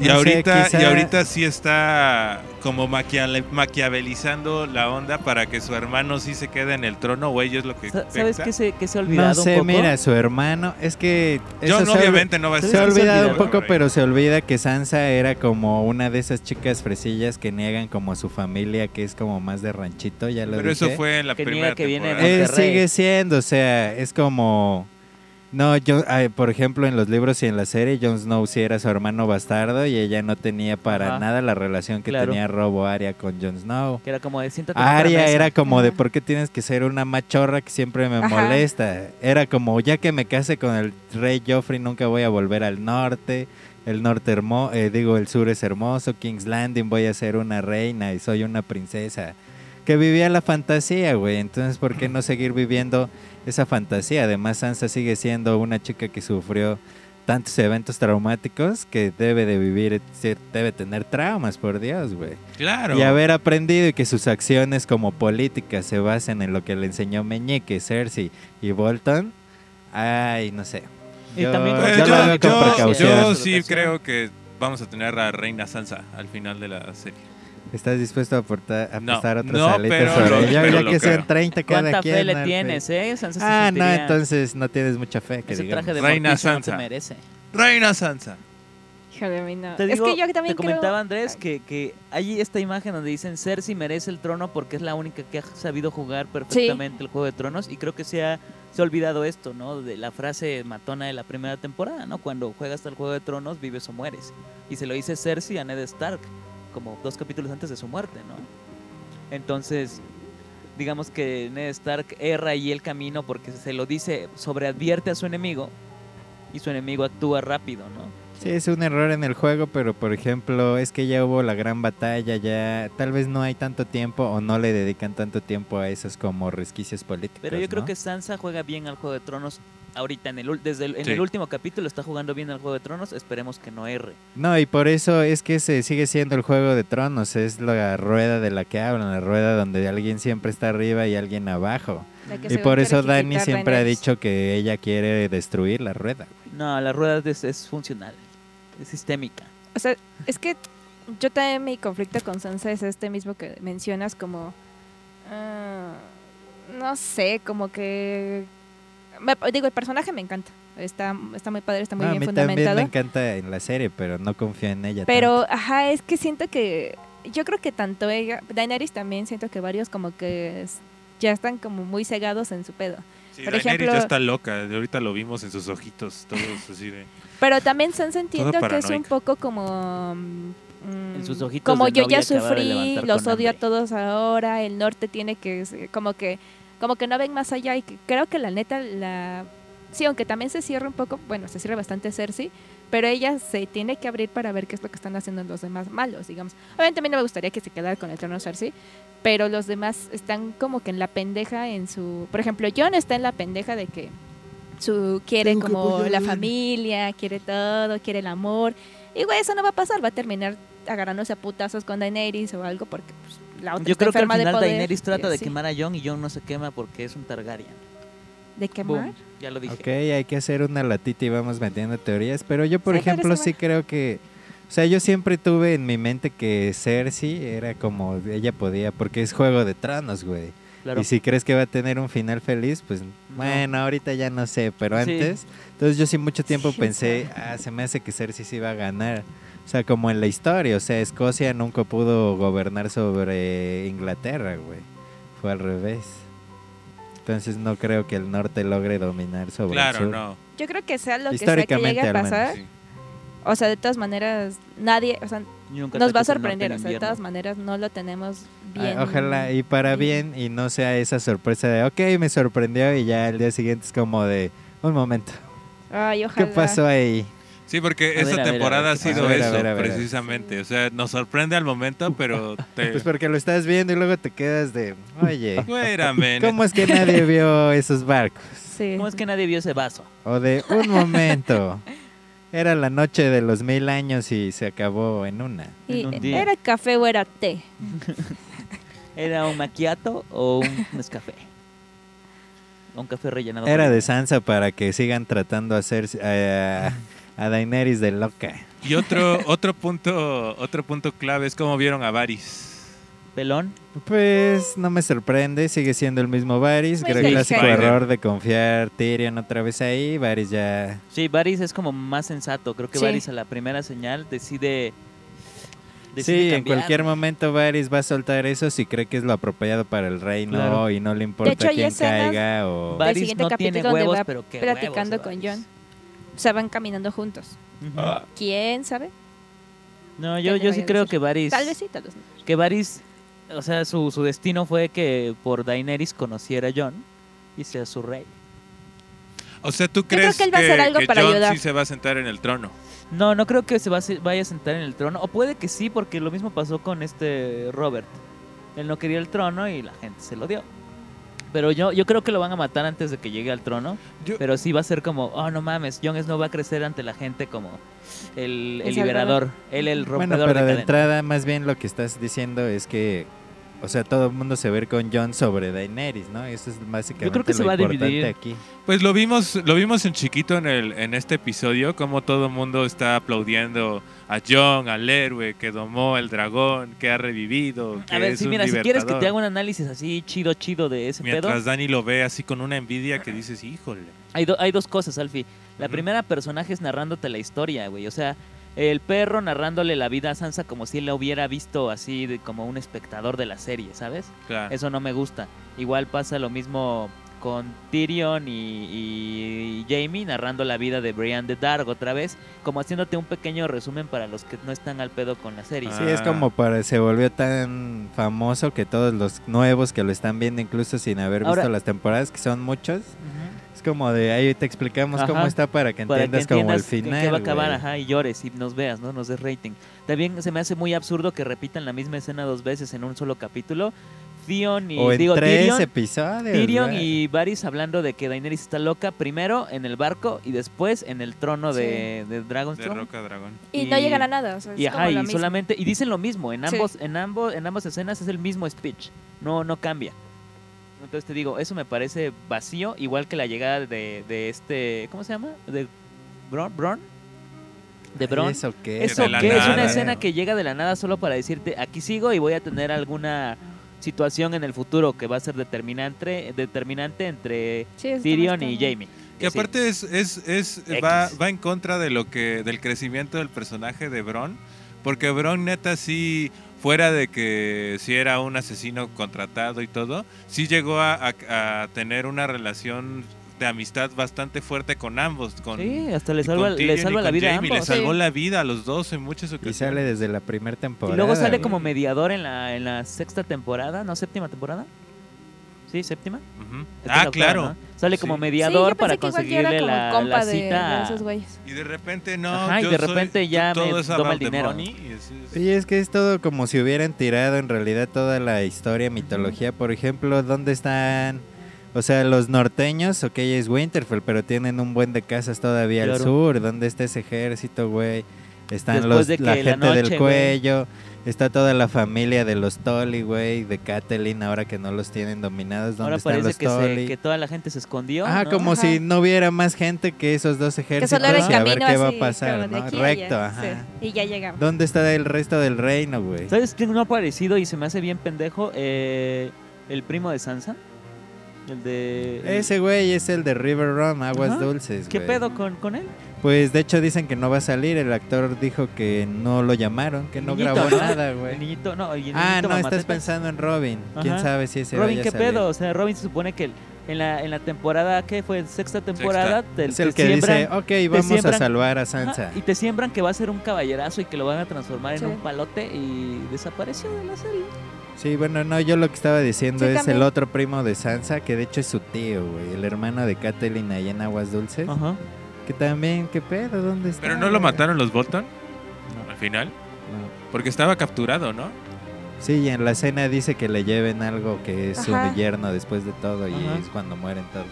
Y No sé, ahorita, quizá- y ahorita sí está como maquiale- maquiavelizando la onda para que su hermano sí se quede en el trono, o ella es lo que Sa- ¿Sabes qué se, qué se ha olvidado No sé, un poco? mira, su hermano, es que se ha- obviamente no va a se ser. ha ¿Sabes qué se olvidado un poco, pero se olvida que Sansa era como una de esas chicas fresillas que niegan como a su familia, que es como más de ranchito, ya lo Pero eso fue en la Que primera que viene de. Eh, sigue siendo, o sea, es como... No, yo, ay, por ejemplo, en los libros y en la serie, Jon Snow sí era su hermano bastardo y ella no tenía para Ajá. nada la relación que Claro. tenía Robo Aria con Jon Snow. Que era como de siéntate Aria mesa". era como de por qué tienes que ser una machorra que siempre me Ajá. molesta. Era como ya que me case con el rey Joffrey nunca voy a volver al norte. El norte hermoso, digo el sur es hermoso. King's Landing voy a ser una reina y soy una princesa. Que vivía la fantasía, güey. Entonces, ¿por qué no seguir viviendo esa fantasía? Además, Sansa sigue siendo una chica que sufrió tantos eventos traumáticos que debe de vivir, debe tener traumas, por Dios, güey. Claro. Y haber aprendido y que sus acciones como políticas se basen en lo que le enseñó Meñique, Cersei y Bolton. Ay, no sé. Y Yo, también Pues yo yo, lo veo con yo- precaución. yo Sí. creo que vamos a tener a Reina Sansa al final de la serie. ¿Estás dispuesto a aportar, a No, apostar otras no, alitas pero sobre lo- pero Ya lo que creo. sean 30 cada ¿Cuánta quien. fe le tienes, eh? Sansa se Ah, no, sentiría- entonces no tienes mucha fe, que Ese digamos. traje de Reina no Sansa. se merece. Reina Sansa. Híjole, mí no. Te es digo, que yo también te comentaba creo... Andrés Ay. que, que hay esta imagen donde dicen Cersei merece el trono porque es la única que ha sabido jugar perfectamente el Juego de Tronos y creo que se ha, se ha olvidado esto, ¿no? De la frase matona de la primera temporada, ¿no? Cuando juegas al Juego de Tronos vives o mueres. Y se lo dice Cersei a Ned Stark como dos capítulos antes de su muerte, ¿no? Entonces, digamos que Ned Stark erra ahí el camino porque se lo dice, sobreadvierte a su enemigo y su enemigo actúa rápido, ¿no? Sí, es un error en el juego, pero por ejemplo, es que ya hubo la gran batalla, ya tal vez no hay tanto tiempo o no le dedican tanto tiempo a esos como resquicios políticos. Pero yo creo que Sansa juega bien al Juego de Tronos ahorita en el ul- desde el, en Sí. el último capítulo está jugando bien al Juego de Tronos, esperemos que no erre. No, y por eso es que se sigue siendo el juego de tronos, es la rueda de la que hablan, la rueda donde alguien siempre está arriba y alguien abajo. Y por eso Dani siempre ha dicho que ella quiere destruir la rueda. No, la rueda es, es funcional, es sistémica. O sea, es que yo también mi conflicto con Sansa es este mismo que mencionas como... ah, no sé, como que... me- digo, el personaje me encanta. Está, está muy padre, está muy No, a bien mí también fundamentado. me encanta en la serie, pero no confío en ella. Pero, ajá, es que siento que. Yo creo que tanto ella. Daenerys también siento que varios como que es- ya están como muy cegados en su pedo. Sí, Por Daenerys ejemplo- ya está loca. de Ahorita lo vimos en sus ojitos, todos así de. Pero también Sansa entiendo que es un poco como. mm, En sus ojitos Como yo ya sufrí, los odio a hambre. todos ahora. El norte tiene que. Como que. Como que no ven más allá. Y que creo que la neta, la. Sí, aunque también se cierra un poco. Bueno, se cierra bastante Cersei. Pero ella se tiene que abrir para ver qué es lo que están haciendo los demás malos, digamos. Obviamente a mí no me gustaría que se quedara con el trono Cersei. Pero los demás están como que en la pendeja en su... Por ejemplo, Jon está en la pendeja de que su quiere Tengo como la familia, quiere todo, quiere el amor. Y güey, eso no va a pasar, va a terminar agarrándose a putazos con Daenerys o algo porque pues, la otra Yo está creo que al final. Daenerys trata de así. quemar a Jon y Jon no se quema porque es un Targaryen. ¿De quemar? Boom, ya lo dije. Ok, hay que hacer una latita y vamos metiendo teorías. Pero yo, por Sí, ejemplo, sí creo que. O sea, yo siempre tuve en mi mente que Cersei era como ella podía, porque es Juego de Tronos, güey. Claro. Y si crees que va a tener un final feliz, pues bueno, ahorita ya no sé, pero Sí. antes. Entonces yo sí mucho tiempo pensé, ah, se me hace que Cersei sí va a ganar. O sea, como en la historia, o sea, Escocia nunca pudo gobernar sobre Inglaterra, güey. Fue al revés. Entonces no creo que el norte logre dominar sobre el Claro, sur. no. Yo creo que sea lo que sea que Históricamente, llegue a al menos, pasar. sí. O sea, de todas maneras, nadie, o sea, Nunca nos va a sorprender. en O sea, de todas maneras, no lo tenemos Ay, bien. ojalá y para bien y no sea esa sorpresa de, ok, me sorprendió y ya el día siguiente es como de, un momento, Ay, ¿qué ojalá. pasó ahí? Sí, porque esta ver, temporada ver, ha ¿qué sido ver, eso, ver, a ver. precisamente. O sea, nos sorprende al momento, pero te... Pues porque lo estás viendo y luego te quedas de, oye. ¿cómo es que nadie vio esos barcos? Sí. ¿Cómo es que nadie vio ese vaso? O de, un momento, era la noche de los mil años y se acabó en una. Y, en un día. ¿Era café o era té? ¿Era un macchiato o un Nescafé? Un café rellenado. Era de Sansa para que sigan tratando a hacer a, a Daenerys de loca. Y otro, otro punto, otro punto clave es cómo vieron a Varys. Pelón. Pues no me sorprende, sigue siendo el mismo Varys. Creo que el clásico error de confiar Tyrion otra vez ahí. Varys ya. Sí, Varys es como más sensato. Creo que Sí. Varys a la primera señal decide. Sí, decide en cambiar. cualquier momento Varys va a soltar eso si cree que es lo apropiado para el reino Claro. y no le importa hecho, quién caiga o. Varys siguiente no capítulo tiene huevos, va pero qué platicando huevos, con Varys. Jon. O sea, van caminando juntos. Ujú. ¿Quién sabe? No, ¿Qué yo, yo sí creo decir? que Varys. Tal vez sí, tal vez no. Que Varys. O sea, su, su destino fue que por Daenerys conociera a Jon y sea su rey. O sea, ¿tú creo crees que él va a hacer algo que para ayudar. sí se va a sentar en el trono? No, no creo que se va a se- vaya a sentar en el trono. O puede que sí, porque lo mismo pasó con este Robert. Él no quería el trono y la gente se lo dio. Pero yo, yo creo que lo van a matar antes de que llegue al trono. Yo- Pero sí va a ser como, oh no mames, Jon Snow va a crecer ante la gente como el, liberador. Él el rompedor Bueno, pero de de entrada, más bien lo que estás diciendo es que. O sea, todo el mundo se ve con Jon sobre Daenerys, ¿no? Eso es básicamente Yo creo que lo se va a importante dividir. aquí. Pues lo vimos, lo vimos en chiquito en el, en este episodio, como todo el mundo está aplaudiendo a Jon, al héroe que domó el dragón, que ha revivido. Que A ver, es sí, un mira, si quieres que te haga un análisis así chido, chido de ese pedo, Mientras Dani lo ve así con una envidia que dices, híjole. Hay, do- hay dos cosas, Alfie. La Ujú. primera personaje es narrándote la historia, güey. O sea, el perro narrándole la vida a Sansa como si él la hubiera visto así de- como un espectador de la serie, ¿sabes? Claro. Eso no me gusta. Igual pasa lo mismo con Tyrion y, y Jamie narrando la vida de Brienne de Dark otra vez, como haciéndote un pequeño resumen para los que no están al pedo con la serie. Sí, es Ah. como para se volvió tan famoso que todos los nuevos que lo están viendo, incluso sin haber Ahora- visto las temporadas, que son muchos, es como de ahí te explicamos Ajá. cómo está para que para que entiendas como el entiendas final. qué va a acabar, güey. ajá, y llores y nos veas, ¿no? Nos des rating. También se me hace muy absurdo que repitan la misma escena dos veces en un solo capítulo. Theon y O en digo tres Tyrion, episodios. Tyrion y Varys hablando de que Daenerys está loca primero en el barco y después en el trono de, de De Dragonstone. Roca Dragón. Y, no Y- llegan a nada. O sea, es Y como ajá, lo y mismo. solamente y dicen lo mismo en Sí. ambos en ambos en ambas escenas es el mismo speech. No no cambia. Entonces te digo, eso me parece vacío, igual que la llegada de, de este, ¿cómo se llama? De Bron, Bron? De Bron. ¿Eso qué? ¿Eso qué? Es una escena que llega de la nada solo para decirte, aquí sigo y voy a tener alguna situación en el futuro que va a ser determinante, determinante entre Sí, Tyrion y. Jamie. Que Sí. aparte es, es, es va, va en contra de lo que del crecimiento del personaje de Bron, porque Bron neta sí fuera de que sí era un asesino contratado y todo, sí llegó a, a- a tener una relación de amistad bastante fuerte con ambos, con Sí, hasta le y salva, le y la vida a ambos. Le salvó Sí. la vida a los dos en muchas Y ocasiones. sale desde la primera temporada. Y luego sale como mediador en la, en la sexta temporada, ¿no? ¿Séptima temporada? ¿Sí? ¿Séptima? Ah, octava, claro. ¿no? Sale como mediador Sí, para conseguirle como la, compa la de- cita. de esos güeyes. Y de repente no, Ajá, y de soy- repente ya todo me toma el dinero. y es- es- Sí, es que es todo como si hubieran tirado en realidad toda la historia, mitología. Por ejemplo, ¿dónde están? O sea, los norteños, ok, es Winterfell, pero tienen un buen de casas todavía al sur. ¿Dónde está ese ejército, güey? Están Después los, de la que la gente noche, del cuello, está toda la familia de los Tolly, güey, de Catelyn, ahora que no los tienen dominados, ¿dónde Ahora están parece los que, se- que toda la gente se escondió. Ah, ¿no? como Ajá. si no hubiera más gente que esos dos ejércitos Que solo era y a ver qué va a pasar, ¿no? Recto, allá, ajá. sí, Y ya llegamos. ¿Dónde está el resto del reino, güey? ¿Sabes quién no ha aparecido y se me hace bien pendejo? Eh, el primo de Sansa. El de. Ese güey es el de River Run, Aguas Ajá. Dulces, ¿Qué pedo con, con él? Pues de hecho dicen que no va a salir, el actor dijo que no lo llamaron, que no Niñito, grabó ¿no? nada, El güey. niñito, no, y el Ah, niñito no, estás pensando en Robin. ¿Quién Ajá. sabe si ese Robin, vaya a ¿qué salir? pedo? O sea, Robin se supone que en la, en la temporada, ¿qué fue? Sexta temporada. te- Es te el que siembran- dice, ok, vamos a salvar a Ajá, Sansa. y te siembran que va a ser un caballerazo y que lo van a transformar Sí. en un palote y desapareció de la serie. Sí, bueno, no, yo lo que estaba diciendo Sí, es también. el otro primo de Sansa, que de hecho es su tío, güey, el hermano de Catelyn allá en Aguas Dulces. Ajá. Que también, ¿qué pedo? ¿Dónde está? Pero no lo mataron los Bolton No, al final. no. Porque estaba capturado, ¿no? Sí, y en la escena dice que le lleven algo que es Ajá. su yerno después de todo y Ajá. es cuando mueren todos.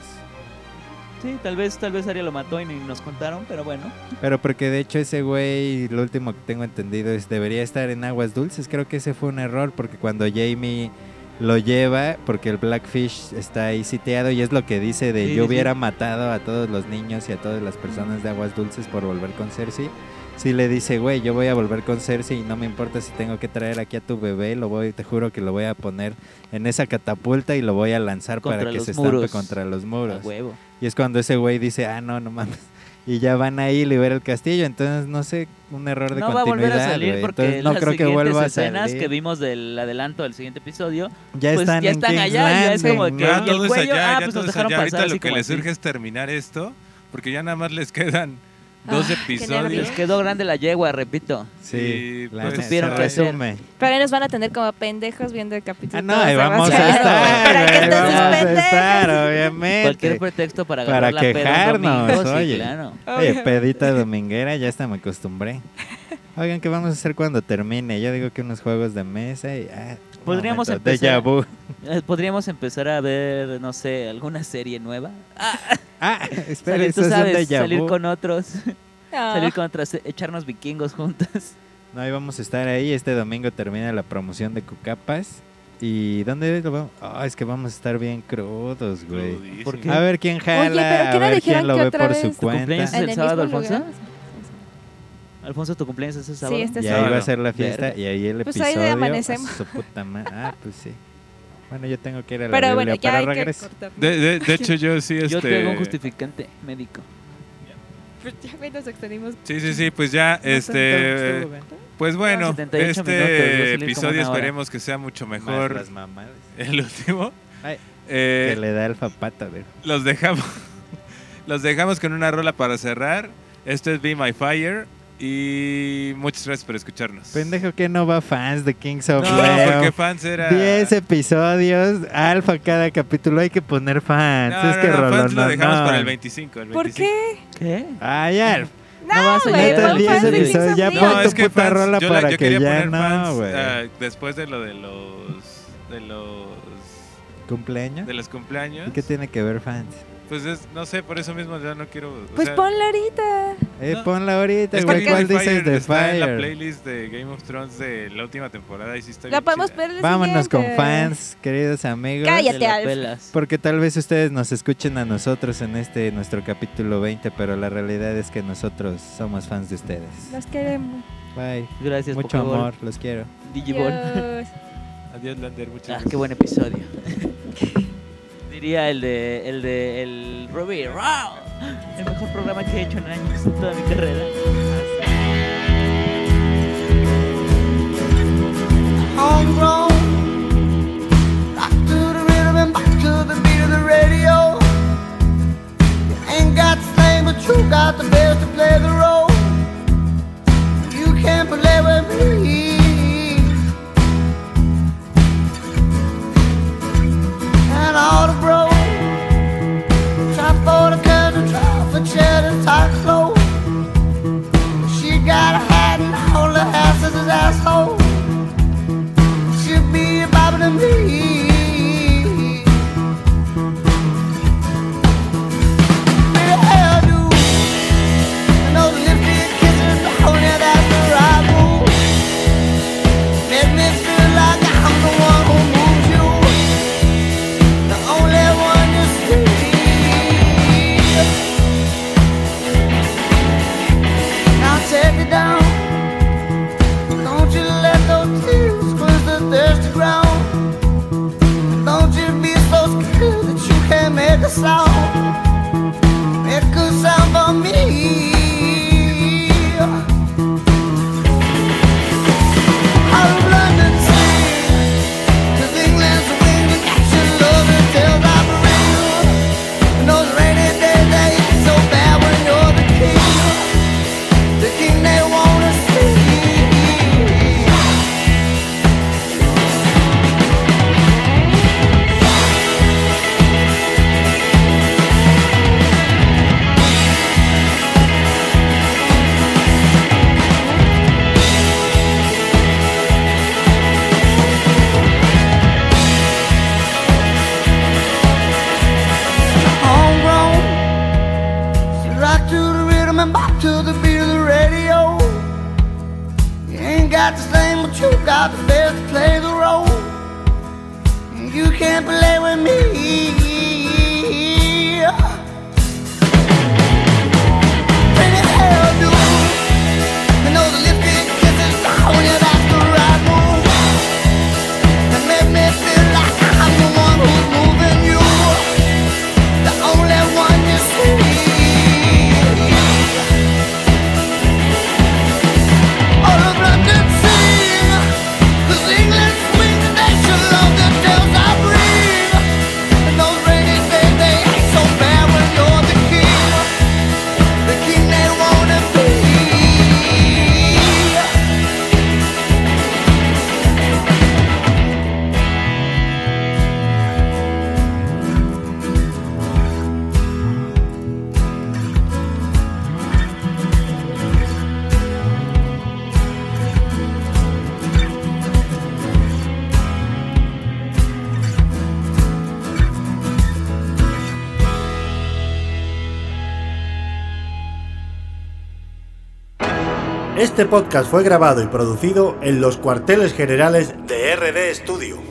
Sí, tal vez, tal vez Arya lo mató y ni nos contaron, pero bueno. Pero porque de hecho ese güey, lo último que tengo entendido es debería estar en aguas dulces. Creo que ese fue un error porque cuando Jamie lo lleva, porque el Blackfish está ahí sitiado y es lo que dice de Sí, yo sí. hubiera matado a todos los niños y a todas las personas de aguas dulces por volver con Cersei. Si le dice, güey, yo voy a volver con Cersei y no me importa si tengo que traer aquí a tu bebé, lo voy, te juro que lo voy a poner en esa catapulta y lo voy a lanzar Contra para que se estampe muros. contra los A muros. huevo. Y es cuando ese güey dice, ah, no, no mames. Y ya van ahí y libera el castillo. Entonces, no sé, un error de No va a continuidad. volver a salir güey. porque Entonces, no las creo que vuelva a escenas salir. que vimos del adelanto del siguiente episodio ya pues, están, ya están King's allá, ya es como que- ¿no? el todo es cuello, allá, ah, ya pues nos dejaron allá. pasar Ahorita así lo que les así. surge es terminar esto, porque ya nada más les quedan dos Ah, episodios. Les quedó grande la yegua, repito. Sí, la pues, neta, supieron resume. Pero ahí nos van a tener como pendejos viendo el capítulo. Ah, no, ahí vamos a estar, ¿Para qué güey, están sus vamos a estar, obviamente. Cualquier pretexto para Para la peda quejarnos, sí, oye. claro. Oye, pedita dominguera, ya hasta me acostumbré. Oigan, ¿qué vamos a hacer cuando termine? Yo digo que unos juegos de mesa y... Ah, Podríamos momento, empezar- déjà vu. Eh, Podríamos empezar a ver, no sé, alguna serie nueva. Ah, espera, salir, tú sabes, déjà salir con otros, Ah. salir con otros, echarnos vikingos juntas. No, ahí vamos a estar ahí. Este domingo termina la promoción de Cucapas. ¿Y dónde lo vamos? Ah, es que vamos a estar bien crudos, güey. A ver quién jala, Oye, pero ¿qué a no ver quién lo que ve por su vez? ¿Tu cumpleaños cuenta. es ¿En el sábado, Alfonso? lugar? Alfonso, ¿tu cumpleaños es el sábado? este Y sábado. ahí va a ser la fiesta Verga. y ahí el Pues ahí episodio. amanecemos. a su puta ma- Ah, pues sí. Bueno, yo tengo que ir a la Pero Biblia, bueno, ya que regreso. cortar. De, de- de hecho, yo sí, este... Yo tengo un justificante médico. Pues ya nos extendimos. Sí, sí, sí, pues ya, No, este... Pues bueno, 78 este minutos, episodio esperemos que sea mucho Más mejor las mamadas. el último. Ay, Eh, que le da alfa pata, güey. los dejamos los dejamos con una rola para cerrar. Esto es Be My Fire y muchas gracias por escucharnos. Pendejo que no va fans de Kings of No, Leon. porque fans era 10 episodios, alfa cada capítulo, hay que poner fans. No, es no, que no, Rolón, fans lo no, dejamos no. para el 25. el ¿Por 25. qué? ¿Qué? Ay, ya. No vas a güey, Neta, llegar pon 10 fans de Kings episodios, of ya Leon. pon No, tu es que puta fans, rola yo, la- para yo que quería ya poner no, fans güey. ah, después de lo de los de los ¿Cumpleaños? de los cumpleaños. ¿Y qué tiene que ver fans? Pues es, no sé, por eso mismo ya no quiero. Pues sea, ponla ahorita. Eh, No. ponla ahorita, es. Be ¿Cuál dices Fire de está en la Fire? playlist de Game of Thrones de la última temporada y sí está La bien podemos ver Vámonos con fans, queridos amigos. Cállate. Te la Alf. Porque tal vez ustedes nos escuchen a nosotros en este nuestro capítulo 20, pero la realidad es que nosotros somos fans de ustedes. Los queremos. Bye. Gracias, Mucho Pokéball. amor, los quiero. Digiball. Adiós. Adiós, Lander, muchas Ah, qué buen episodio. Diría el de el de el Ruby. ¡Wow! El mejor programa que he hecho en años en toda mi carrera. Rock to play the rhythm And all the bros try for the cousin, try for cheddar, tight clothes. She got a hat and all the ass is asshole Este podcast fue grabado y producido en los cuarteles generales de RD Studio.